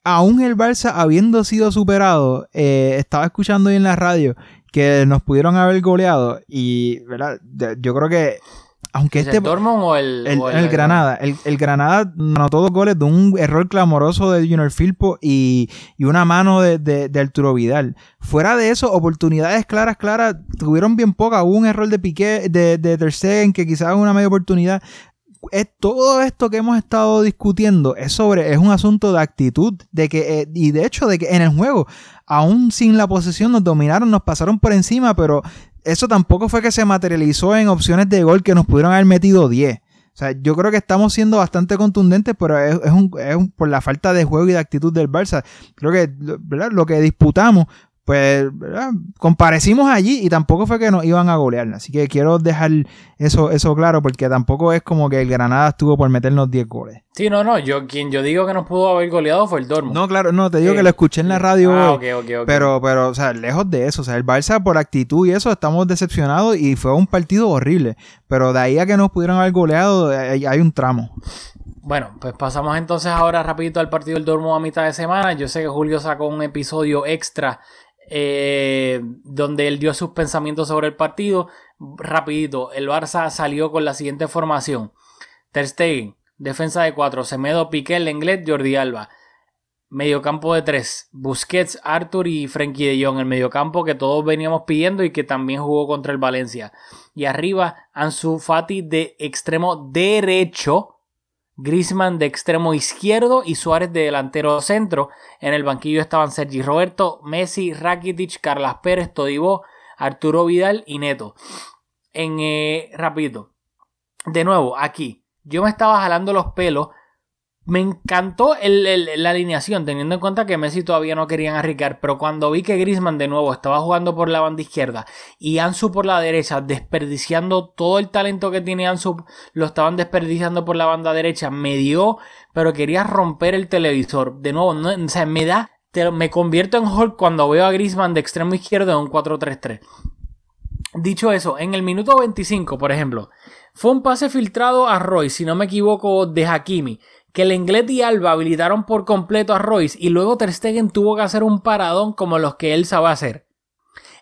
aún el Barça habiendo sido superado, eh, estaba escuchando hoy en la radio que nos pudieron haber goleado y, ¿verdad? Yo creo que aunque este... ¿El Dortmund o el, el, Granada? El, Granada anotó dos goles de un error clamoroso de Junior Filpo y, una mano de, de, Arturo Vidal. Fuera de eso, oportunidades claras, claras, tuvieron bien pocas. Hubo un error de Piqué, de, de Ter Stegen, que quizás una media oportunidad. es todo esto que hemos estado discutiendo es sobre, es un asunto de actitud, de que, eh, y de hecho de que en el juego, aún sin la posesión, nos dominaron, nos pasaron por encima, pero eso tampoco fue que se materializó en opciones de gol que nos pudieron haber metido 10. O sea, yo creo que estamos siendo bastante contundentes, pero es, un, es un, por la falta de juego y de actitud del Barça. Creo que lo que disputamos pues comparecimos allí y tampoco fue que nos iban a golear. Así que quiero dejar eso, eso claro porque tampoco es como que el Granada estuvo por meternos 10 goles. Sí, no, no, yo quien yo digo que nos pudo haber goleado fue el Dortmund. No, claro, no, te digo que lo escuché en la radio. Ah, pero, pero, o sea, lejos de eso, o sea, el Barça por actitud y eso estamos decepcionados y fue un partido horrible. Pero de ahí a que nos pudieron haber goleado hay, hay un tramo. Bueno, pues pasamos entonces ahora rapidito al partido del Dortmund a mitad de semana. Yo sé que Julio sacó un episodio extra eh, donde él dio sus pensamientos sobre el partido. Rapidito, el Barça salió con la siguiente formación. Ter Stegen, defensa de 4, Semedo, Piqué, Lenglet, Jordi Alba. Mediocampo de 3, Busquets, Arthur y Frenkie de Jong. El mediocampo que todos veníamos pidiendo y que también jugó contra el Valencia. Y arriba, Ansu Fati de extremo derecho Grisman de extremo izquierdo y Suárez de delantero centro. En el banquillo estaban Sergi Roberto, Messi, Rakitic, Carlas Pérez, Todibó, Arturo Vidal y Neto. En eh, rapidito. De nuevo, aquí. Yo me estaba jalando los pelos me encantó la alineación, teniendo en cuenta que Messi todavía no querían arriesgar, pero cuando vi que Griezmann de nuevo estaba jugando por la banda izquierda y Ansu por la derecha, desperdiciando todo el talento que tiene Ansu, lo estaban desperdiciando por la banda derecha, me dio, pero quería romper el televisor. De nuevo, o sea, me da, me convierto en Hulk cuando veo a Griezmann de extremo izquierdo en un 4-3-3. Dicho eso, en el minuto 25, por ejemplo, fue un pase filtrado a Roy, si no me equivoco, de Hakimi que el Lenglet y Alba habilitaron por completo a Royce y luego Ter Stegen tuvo que hacer un paradón como los que él sabe hacer.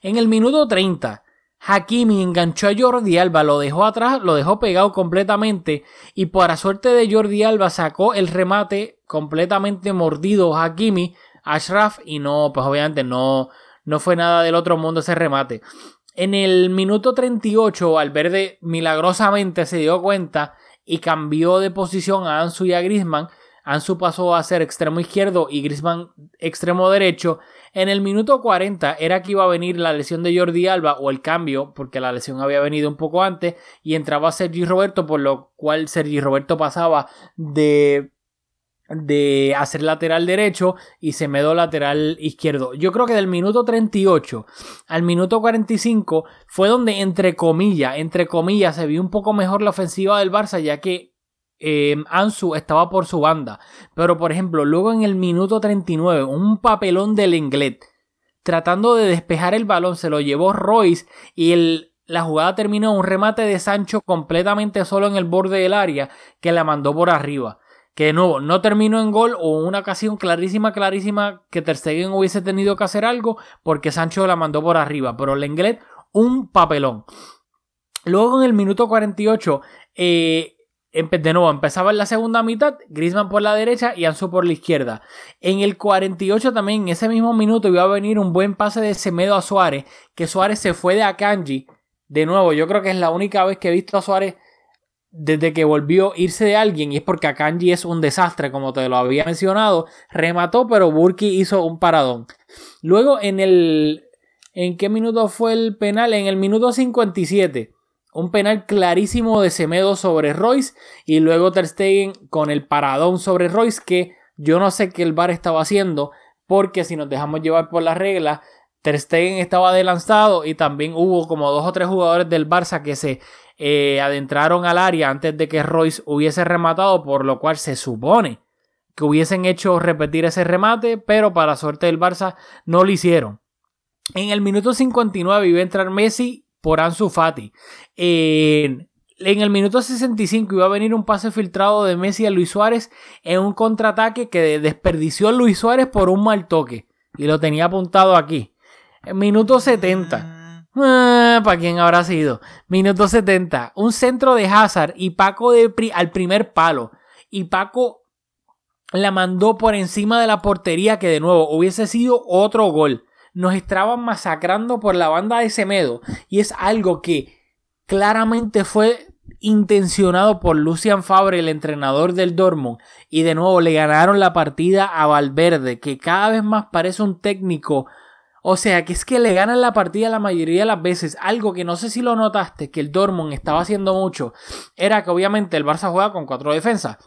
En el minuto 30, Hakimi enganchó a Jordi Alba, lo dejó atrás, lo dejó pegado completamente y por suerte de Jordi Alba sacó el remate completamente mordido Hakimi, Ashraf y no, pues obviamente no, no fue nada del otro mundo ese remate. En el minuto 38, Valverde milagrosamente se dio cuenta y cambió de posición a Ansu y a Grisman. Ansu pasó a ser extremo izquierdo y Grisman extremo derecho. En el minuto 40 era que iba a venir la lesión de Jordi Alba o el cambio, porque la lesión había venido un poco antes, y entraba Sergi Roberto, por lo cual Sergi Roberto pasaba de de hacer lateral derecho y se dio lateral izquierdo. Yo creo que del minuto 38 al minuto 45 fue donde entre comillas, entre comillas se vio un poco mejor la ofensiva del Barça ya que eh, Ansu estaba por su banda. Pero por ejemplo, luego en el minuto 39, un papelón del Lenglet tratando de despejar el balón se lo llevó Royce y la jugada terminó un remate de Sancho completamente solo en el borde del área que la mandó por arriba que de nuevo no terminó en gol o una ocasión clarísima, clarísima que Ter Stegen hubiese tenido que hacer algo porque Sancho la mandó por arriba, pero Lenglet un papelón. Luego en el minuto 48, eh, de nuevo empezaba en la segunda mitad, Griezmann por la derecha y Ansu por la izquierda. En el 48 también, en ese mismo minuto, iba a venir un buen pase de Semedo a Suárez, que Suárez se fue de Akanji. De nuevo, yo creo que es la única vez que he visto a Suárez desde que volvió irse de alguien, y es porque Akanji es un desastre, como te lo había mencionado, remató, pero Burki hizo un paradón. Luego en el... ¿En qué minuto fue el penal? En el minuto 57. Un penal clarísimo de Semedo sobre Royce y luego Ter Stegen con el paradón sobre Royce que yo no sé qué el VAR estaba haciendo porque si nos dejamos llevar por las reglas Ter Stegen estaba adelantado y también hubo como dos o tres jugadores del Barça que se eh, adentraron al área antes de que Royce hubiese rematado, por lo cual se supone que hubiesen hecho repetir ese remate, pero para suerte del Barça no lo hicieron. En el minuto 59 iba a entrar Messi por Ansu Fati. en el minuto 65 iba a venir un pase filtrado de Messi a Luis Suárez en un contraataque que desperdició Luis Suárez por un mal toque. Y lo tenía apuntado aquí. En minuto 70 Ah, ¿Para quién habrá sido? Minuto 70. Un centro de Hazard y Paco de al primer palo. Y Paco la mandó por encima de la portería que de nuevo hubiese sido otro gol. Nos estaban masacrando por la banda de Semedo. Y es algo que claramente fue intencionado por Lucian Fabre, el entrenador del Dortmund, y de nuevo le ganaron la partida a Valverde, que cada vez más parece un técnico. O sea, que es que le ganan la partida la mayoría de las veces. Algo que no sé si lo notaste, que el Dortmund estaba haciendo mucho, era que obviamente el Barça juega con cuatro defensas.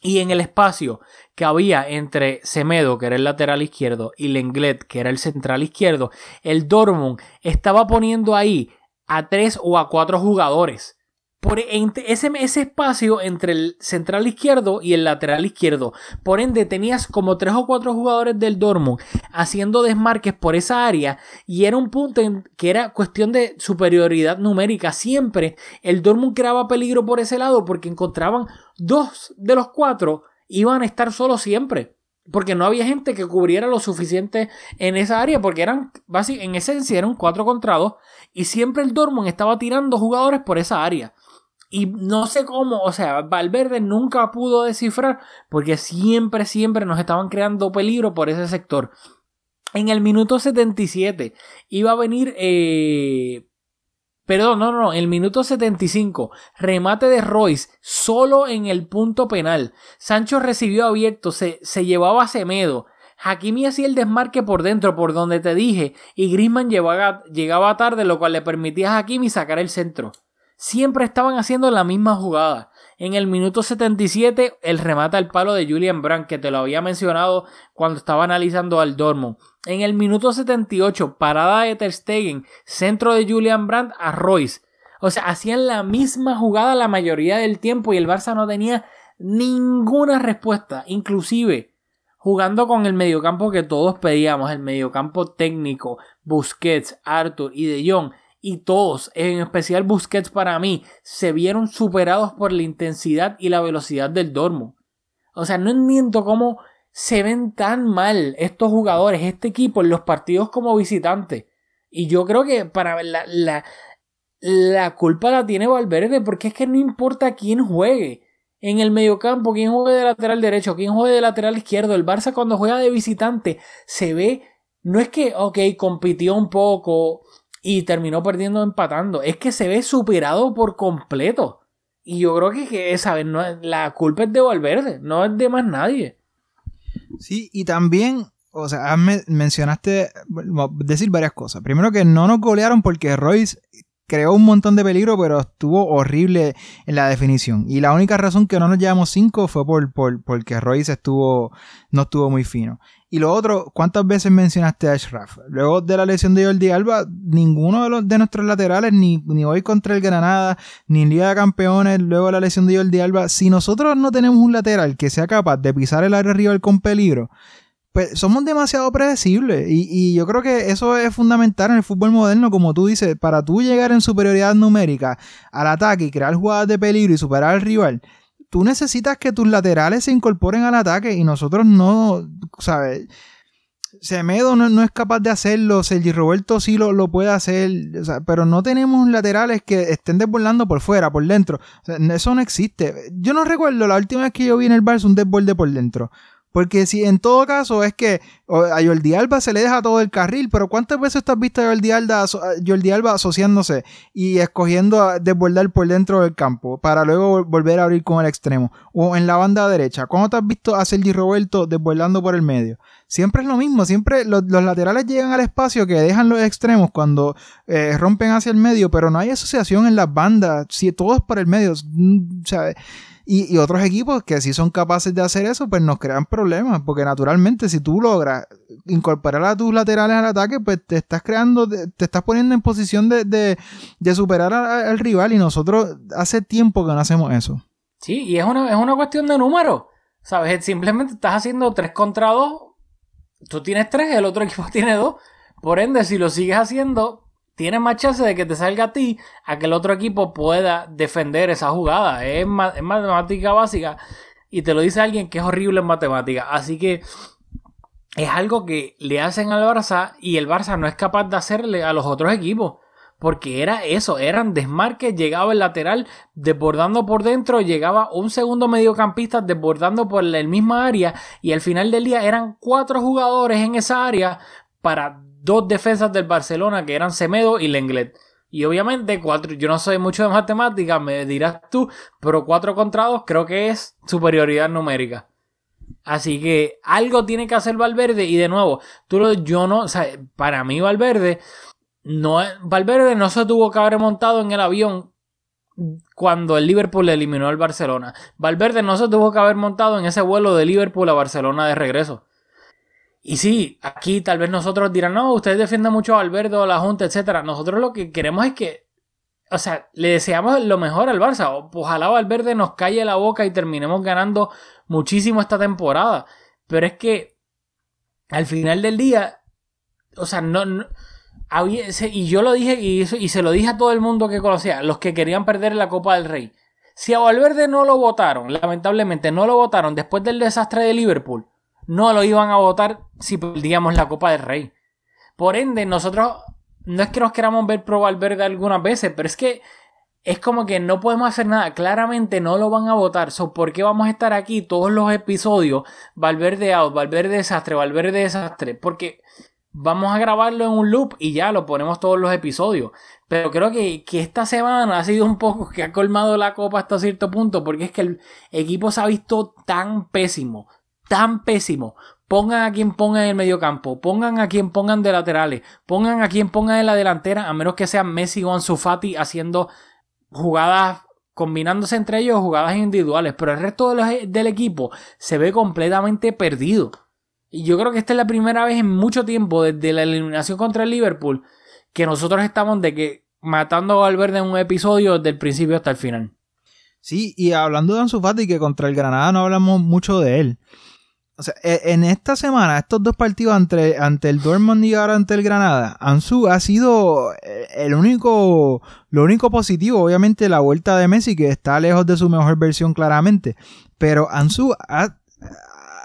Y en el espacio que había entre Semedo, que era el lateral izquierdo, y Lenglet, que era el central izquierdo, el Dortmund estaba poniendo ahí a tres o a cuatro jugadores. Por ese, ese espacio entre el central izquierdo y el lateral izquierdo. Por ende, tenías como tres o cuatro jugadores del Dortmund haciendo desmarques por esa área. Y era un punto en que era cuestión de superioridad numérica. Siempre el Dortmund creaba peligro por ese lado porque encontraban dos de los cuatro iban a estar solos siempre. Porque no había gente que cubriera lo suficiente en esa área. Porque eran, en esencia, eran cuatro contra dos. Y siempre el Dortmund estaba tirando jugadores por esa área. Y no sé cómo, o sea, Valverde nunca pudo descifrar porque siempre, siempre nos estaban creando peligro por ese sector. En el minuto 77 iba a venir... Eh, perdón, no, no, no, en el minuto 75, remate de Royce solo en el punto penal. Sancho recibió abierto, se, se llevaba a Semedo. Hakimi hacía el desmarque por dentro, por donde te dije, y Griezmann llegaba, llegaba tarde, lo cual le permitía a Hakimi sacar el centro siempre estaban haciendo la misma jugada. En el minuto 77, el remata al palo de Julian Brandt, que te lo había mencionado cuando estaba analizando al Dortmund. En el minuto 78, parada de Ter Stegen, centro de Julian Brandt a Royce. O sea, hacían la misma jugada la mayoría del tiempo y el Barça no tenía ninguna respuesta. Inclusive, jugando con el mediocampo que todos pedíamos, el mediocampo técnico, Busquets, Arthur y De Jong y todos, en especial Busquets para mí, se vieron superados por la intensidad y la velocidad del Dormo. O sea, no entiendo cómo se ven tan mal estos jugadores, este equipo en los partidos como visitante. Y yo creo que para la, la, la culpa la tiene Valverde porque es que no importa quién juegue. En el mediocampo, quién juegue de lateral derecho, quién juegue de lateral izquierdo. El Barça cuando juega de visitante se ve, no es que, ok, compitió un poco, y terminó perdiendo empatando. Es que se ve superado por completo. Y yo creo que, que ¿sabes? No, la culpa es de Valverde, no es de más nadie. Sí, y también, o sea, mencionaste, decir varias cosas. Primero que no nos golearon porque Royce creó un montón de peligro, pero estuvo horrible en la definición. Y la única razón que no nos llevamos cinco fue por, por, porque Royce estuvo, no estuvo muy fino. Y lo otro, ¿cuántas veces mencionaste a Ashraf? Luego de la lesión de Jordi Alba, ninguno de, los, de nuestros laterales, ni, ni hoy contra el Granada, ni en Liga de Campeones, luego de la lesión de Jordi Alba, si nosotros no tenemos un lateral que sea capaz de pisar el área rival con peligro, pues somos demasiado predecibles. Y, y, yo creo que eso es fundamental en el fútbol moderno, como tú dices, para tú llegar en superioridad numérica al ataque y crear jugadas de peligro y superar al rival tú necesitas que tus laterales se incorporen al ataque y nosotros no, ¿sabes? Semedo no, es capaz de hacerlo, Sergi Roberto sí lo, lo puede hacer, pero no tenemos laterales que estén desbordando por fuera, por dentro. eso no existe. Yo no recuerdo la última vez que yo vi en el Barça un desborde por dentro. Porque si en todo caso es que a Jordi Alba se le deja todo el carril, pero ¿cuántas veces has visto a Jordi Alba, Jordi Alba asociándose y escogiendo a desbordar por dentro del campo para luego volver a abrir con el extremo? O en la banda derecha, ¿cuándo te has visto a Sergi Roberto desbordando por el medio? Siempre es lo mismo, siempre los, laterales llegan al espacio que dejan los extremos cuando eh, rompen hacia el medio, pero no hay asociación en las bandas, si todo es por el medio, ¿sabes? Y, otros equipos que sí son capaces de hacer eso, pues nos crean problemas, porque naturalmente si tú logras incorporar a tus laterales al ataque, pues te estás creando, te estás poniendo en posición de, superar al rival y nosotros hace tiempo que no hacemos eso. Sí, y es una, es una cuestión de número, ¿sabes? Simplemente estás haciendo 3 contra 2, tú tienes 3, el otro [laughs] equipo tiene 2, por ende si lo sigues haciendo, tienes más chance de que te salga a ti a que el otro equipo pueda defender esa jugada. Es, matemática básica y te lo dice alguien que es horrible en matemática. Así que es algo que le hacen al Barça y el Barça no es capaz de hacerle a los otros equipos. Porque era eso, eran desmarques, llegaba el lateral desbordando por dentro, llegaba un segundo mediocampista desbordando por el mismo área y al final del día eran cuatro jugadores en esa área para dos defensas del Barcelona que eran Semedo y Lenglet. Y obviamente, cuatro, yo no soy mucho de matemáticas, me dirás tú, pero 4 contra 2 creo que es superioridad numérica. Así que algo tiene que hacer Valverde. Y de nuevo, tú lo, yo no, para mí Valverde, no, Valverde no se tuvo que haber montado en el avión cuando el Liverpool eliminó al Barcelona. Valverde no se tuvo que haber montado en ese vuelo de Liverpool a Barcelona de regreso. Y sí, aquí tal vez nosotros dirán, no, ustedes defienden mucho a Valverde o a la Junta, etc. Nosotros lo que queremos es que, o sea, le deseamos lo mejor al Barça. Ojalá Valverde nos calle la boca y terminemos ganando muchísimo esta temporada. Pero es que al final del día, o sea, no y yo lo dije y, y se lo dije a todo el mundo que conocía, los que querían perder la Copa del Rey. Si a Valverde no lo votaron, lamentablemente no lo votaron después del desastre de Liverpool, no lo iban a votar si perdíamos la Copa del Rey. Por ende, nosotros no es que nos queramos ver pro Valverde algunas veces, pero es que es como que no podemos hacer nada. Claramente no lo van a votar. So, ¿Por qué vamos a estar aquí todos los episodios? Valverde out, Valverde desastre, Valverde desastre. Porque vamos a grabarlo en un loop y ya lo ponemos todos los episodios. Pero creo que, esta semana ha sido un poco que ha colmado la copa hasta cierto punto, porque es que el equipo se ha visto tan pésimo, tan pésimo. Pongan a quien pongan en el mediocampo, pongan a quien pongan de laterales, pongan a quien pongan en la delantera, a menos que sean Messi o Ansu Fati haciendo jugadas combinándose entre ellos jugadas individuales, pero el resto del equipo se ve completamente perdido. Y yo creo que esta es la primera vez en mucho tiempo, desde la eliminación contra el Liverpool, que nosotros estamos de que matando a Valverde en un episodio desde el principio hasta el final. Sí, y hablando de Ansu Fati, que contra el Granada no hablamos mucho de él. O sea, e, en esta semana, estos dos partidos ante, ante el Dortmund y ahora ante el Granada, Ansu ha sido eh, el único, lo único positivo, obviamente la vuelta de Messi, que está lejos de su mejor versión claramente, pero Ansu ha,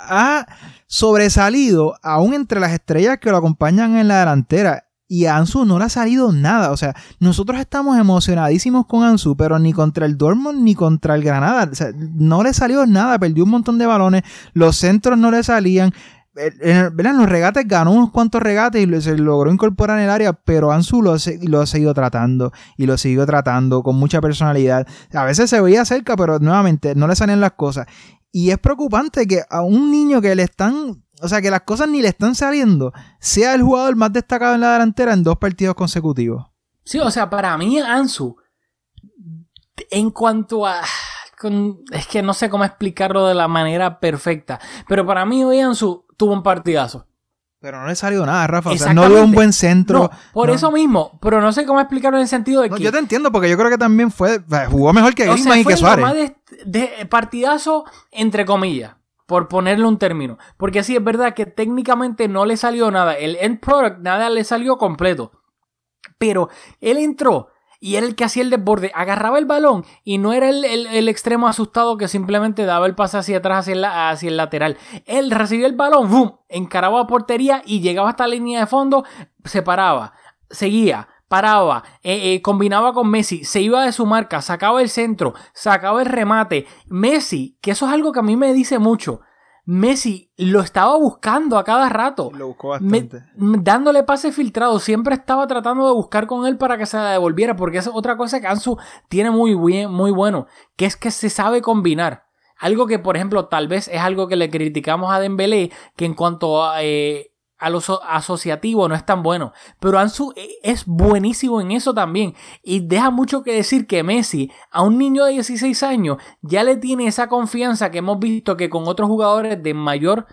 ha sobresalido aún entre las estrellas que lo acompañan en la delantera. Y a Ansu no le ha salido nada. O sea, nosotros estamos emocionadísimos con Ansu, pero ni contra el Dortmund ni contra el Granada. O sea, no le salió nada. Perdió un montón de balones. Los centros no le salían. En, los regates ganó unos cuantos regates y se logró incorporar en el área, pero Ansu lo, lo ha seguido tratando y lo siguió tratando con mucha personalidad. A veces se veía cerca, pero nuevamente no le salían las cosas. Y es preocupante que a un niño que le están, o sea, que las cosas ni le están saliendo, sea el jugador más destacado en la delantera en dos partidos consecutivos. Sí, o sea, para mí Ansu, en cuanto a... es que no sé cómo explicarlo de la manera perfecta, pero para mí hoy Ansu tuvo un partidazo. Pero no le salió nada, Rafa. O sea, no dio un buen centro. por eso mismo. Pero no sé cómo explicarlo en el sentido de que. Yo te entiendo, porque yo creo que también fue. Jugó mejor que Griezmann y que Suárez. De, partidazo, entre comillas. Por ponerle un término. Porque sí es verdad que técnicamente no le salió nada. El end product, nada le salió completo. Pero él entró y era el que hacía el desborde, agarraba el balón y no era el, extremo asustado que simplemente daba el pase hacia atrás, hacia, hacia el lateral. Él recibía el balón, ¡bum! encaraba a portería y llegaba hasta la línea de fondo, se paraba, seguía, paraba, eh, eh, combinaba con Messi, se iba de su marca, sacaba el centro, sacaba el remate. Messi, que eso es algo que a mí me dice mucho. Messi lo estaba buscando a cada rato. Lo buscó bastante. dándole pase filtrado. Siempre estaba tratando de buscar con él para que se la devolviera. Porque es otra cosa que Ansu tiene muy, bien, muy bueno. Que es que se sabe combinar. Algo que, por ejemplo, tal vez es algo que le criticamos a Dembélé. Que en cuanto a, eh, a lo asociativo no es tan bueno. Pero Ansu e, es buenísimo en eso también. Y deja mucho que decir que Messi, a un niño de 16 años, ya le tiene esa confianza que hemos visto que con otros jugadores de mayor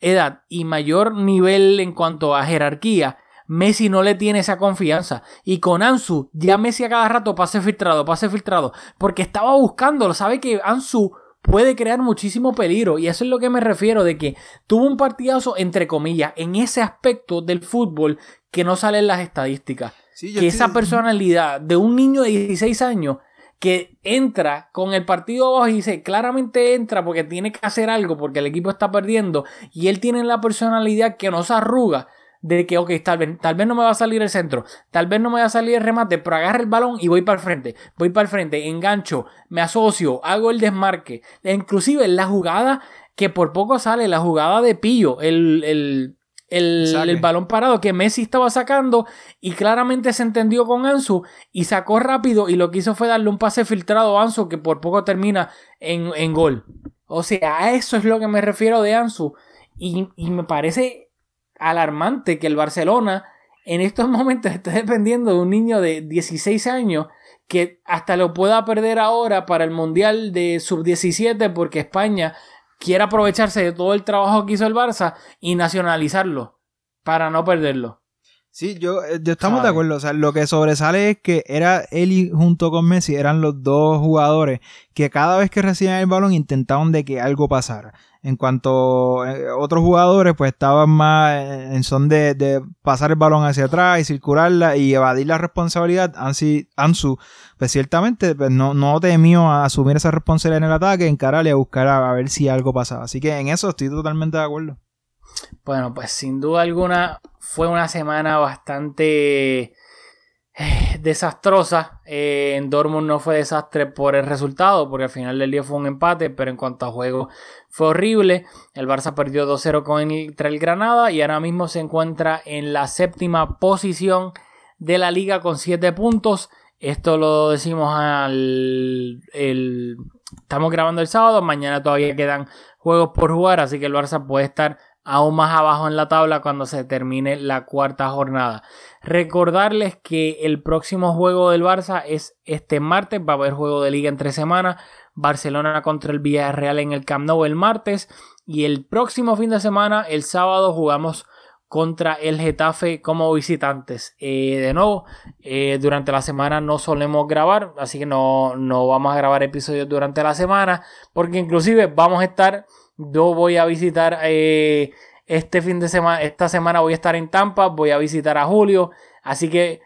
edad y mayor nivel en cuanto a jerarquía, Messi no le tiene esa confianza. Y con Ansu, ya Messi a cada rato pase filtrado, pase filtrado. Porque estaba buscándolo. Sabe que Ansu puede crear muchísimo peligro. Y eso es lo que me refiero de que tuvo un partidazo, entre comillas, en ese aspecto del fútbol que no sale en las estadísticas. que esa personalidad de un niño de 16 años que entra con el partido abajo y dice, claramente entra porque tiene que hacer algo, porque el equipo está perdiendo, y él tiene la personalidad que no se arruga, de que, ok, tal vez, tal vez no me va a salir el centro, tal vez no me va a salir el remate, pero agarro el balón y voy para el frente, voy para el frente, engancho, me asocio, hago el desmarque. E inclusive la jugada que por poco sale, la jugada de Pillo, el, el, Saque. el balón parado que Messi estaba sacando y claramente se entendió con Ansu y sacó rápido y lo que hizo fue darle un pase filtrado a Ansu que por poco termina en, en gol. O sea, a eso es lo que me refiero de Ansu. Y, y me parece alarmante que el Barcelona en estos [laughs] momentos esté dependiendo de un niño de 16 años que hasta lo pueda perder ahora para el Mundial de Sub-17 porque España quiere aprovecharse de todo el trabajo que hizo el Barça y nacionalizarlo para no perderlo. Sí, yo, eh, yo estamos ¿Sabe? de acuerdo. O sea, lo que sobresale es que era él y junto con Messi, eran los dos jugadores que cada vez que recibían el balón intentaban de que algo pasara. En cuanto a otros jugadores, pues estaban más en son de, de pasar el balón hacia atrás y circularla y evadir la responsabilidad. Ansi, Ansu, pues ciertamente pues no, no temió a asumir esa responsabilidad en el ataque, encararle a buscar a ver si algo pasaba. Así que en eso estoy totalmente de acuerdo. Bueno, pues sin duda alguna fue una semana bastante eh, desastrosa. Eh, en Dortmund no fue desastre por el resultado, porque al final del día fue un empate, pero en cuanto a juego fue horrible. El Barça perdió 2-0 contra el Granada y ahora mismo se encuentra en la séptima posición de la liga con 7 puntos. Esto lo decimos al... el- estamos grabando el sábado, mañana todavía quedan juegos por jugar, así que el Barça puede estar aún más abajo en la tabla cuando se termine la cuarta jornada. Recordarles que el próximo juego del Barça es este martes, va a haber juego de liga en tres semanas, Barcelona contra el Villarreal en el Camp Nou el martes y el próximo fin de semana, el sábado, jugamos contra el Getafe como visitantes. Eh, de nuevo, eh, durante la semana no solemos grabar, así que no, no vamos a grabar episodios durante la semana, porque inclusive vamos a estar, yo voy a visitar eh, este fin de semana, esta semana voy a estar en Tampa, voy a visitar a Julio, así que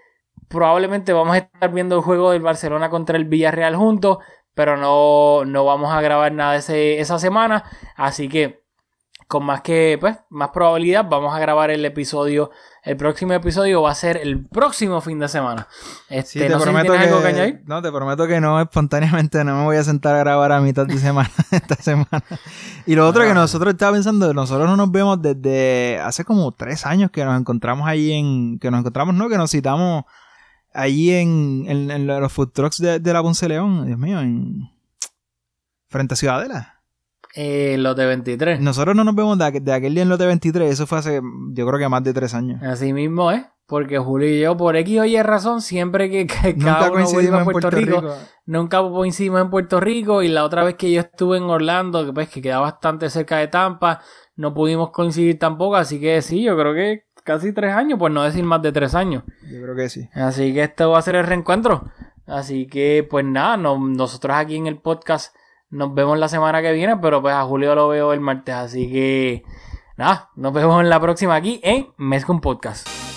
probablemente vamos a estar viendo el juego del Barcelona contra el Villarreal juntos, pero no, no vamos a grabar nada ese- esa semana, así que con más que, pues, más probabilidad, vamos a grabar el episodio. El próximo episodio va a ser el próximo fin de semana. Este, Sí, te no sé si prometo algo que añadir. no, te prometo que no, espontáneamente no me voy a sentar a grabar a mitad de [laughs] semana [laughs] esta semana. Y lo otro que nosotros estaba pensando, nosotros no nos vemos desde hace como tres años que nos encontramos ahí en, que nos encontramos, no, que nos citamos allí en, en- en los food trucks de, de la Ponce León, Dios mío, en frente a Ciudadela. Eh, los de 23. Nosotros no nos vemos de, aqu- de aquel día en Lote 23, eso fue hace, yo creo que más de tres años. Así mismo es. Porque Julio y yo, por X o Y razón, siempre que, que cada uno coincidimos a en Puerto, Rico, nunca coincidimos en Puerto Rico. Y la otra vez que yo estuve en Orlando, que pues que queda bastante cerca de Tampa, no pudimos coincidir tampoco. Así que sí, yo creo que casi tres años, por no decir más de tres años. Yo creo que sí. Así que esto va a ser el reencuentro. Así que, pues nada, no- nosotros aquí en el podcast nos vemos la semana que viene, pero pues a Julio lo veo el martes. Así que, nada, nos vemos en la próxima aquí en Mezcum Podcast.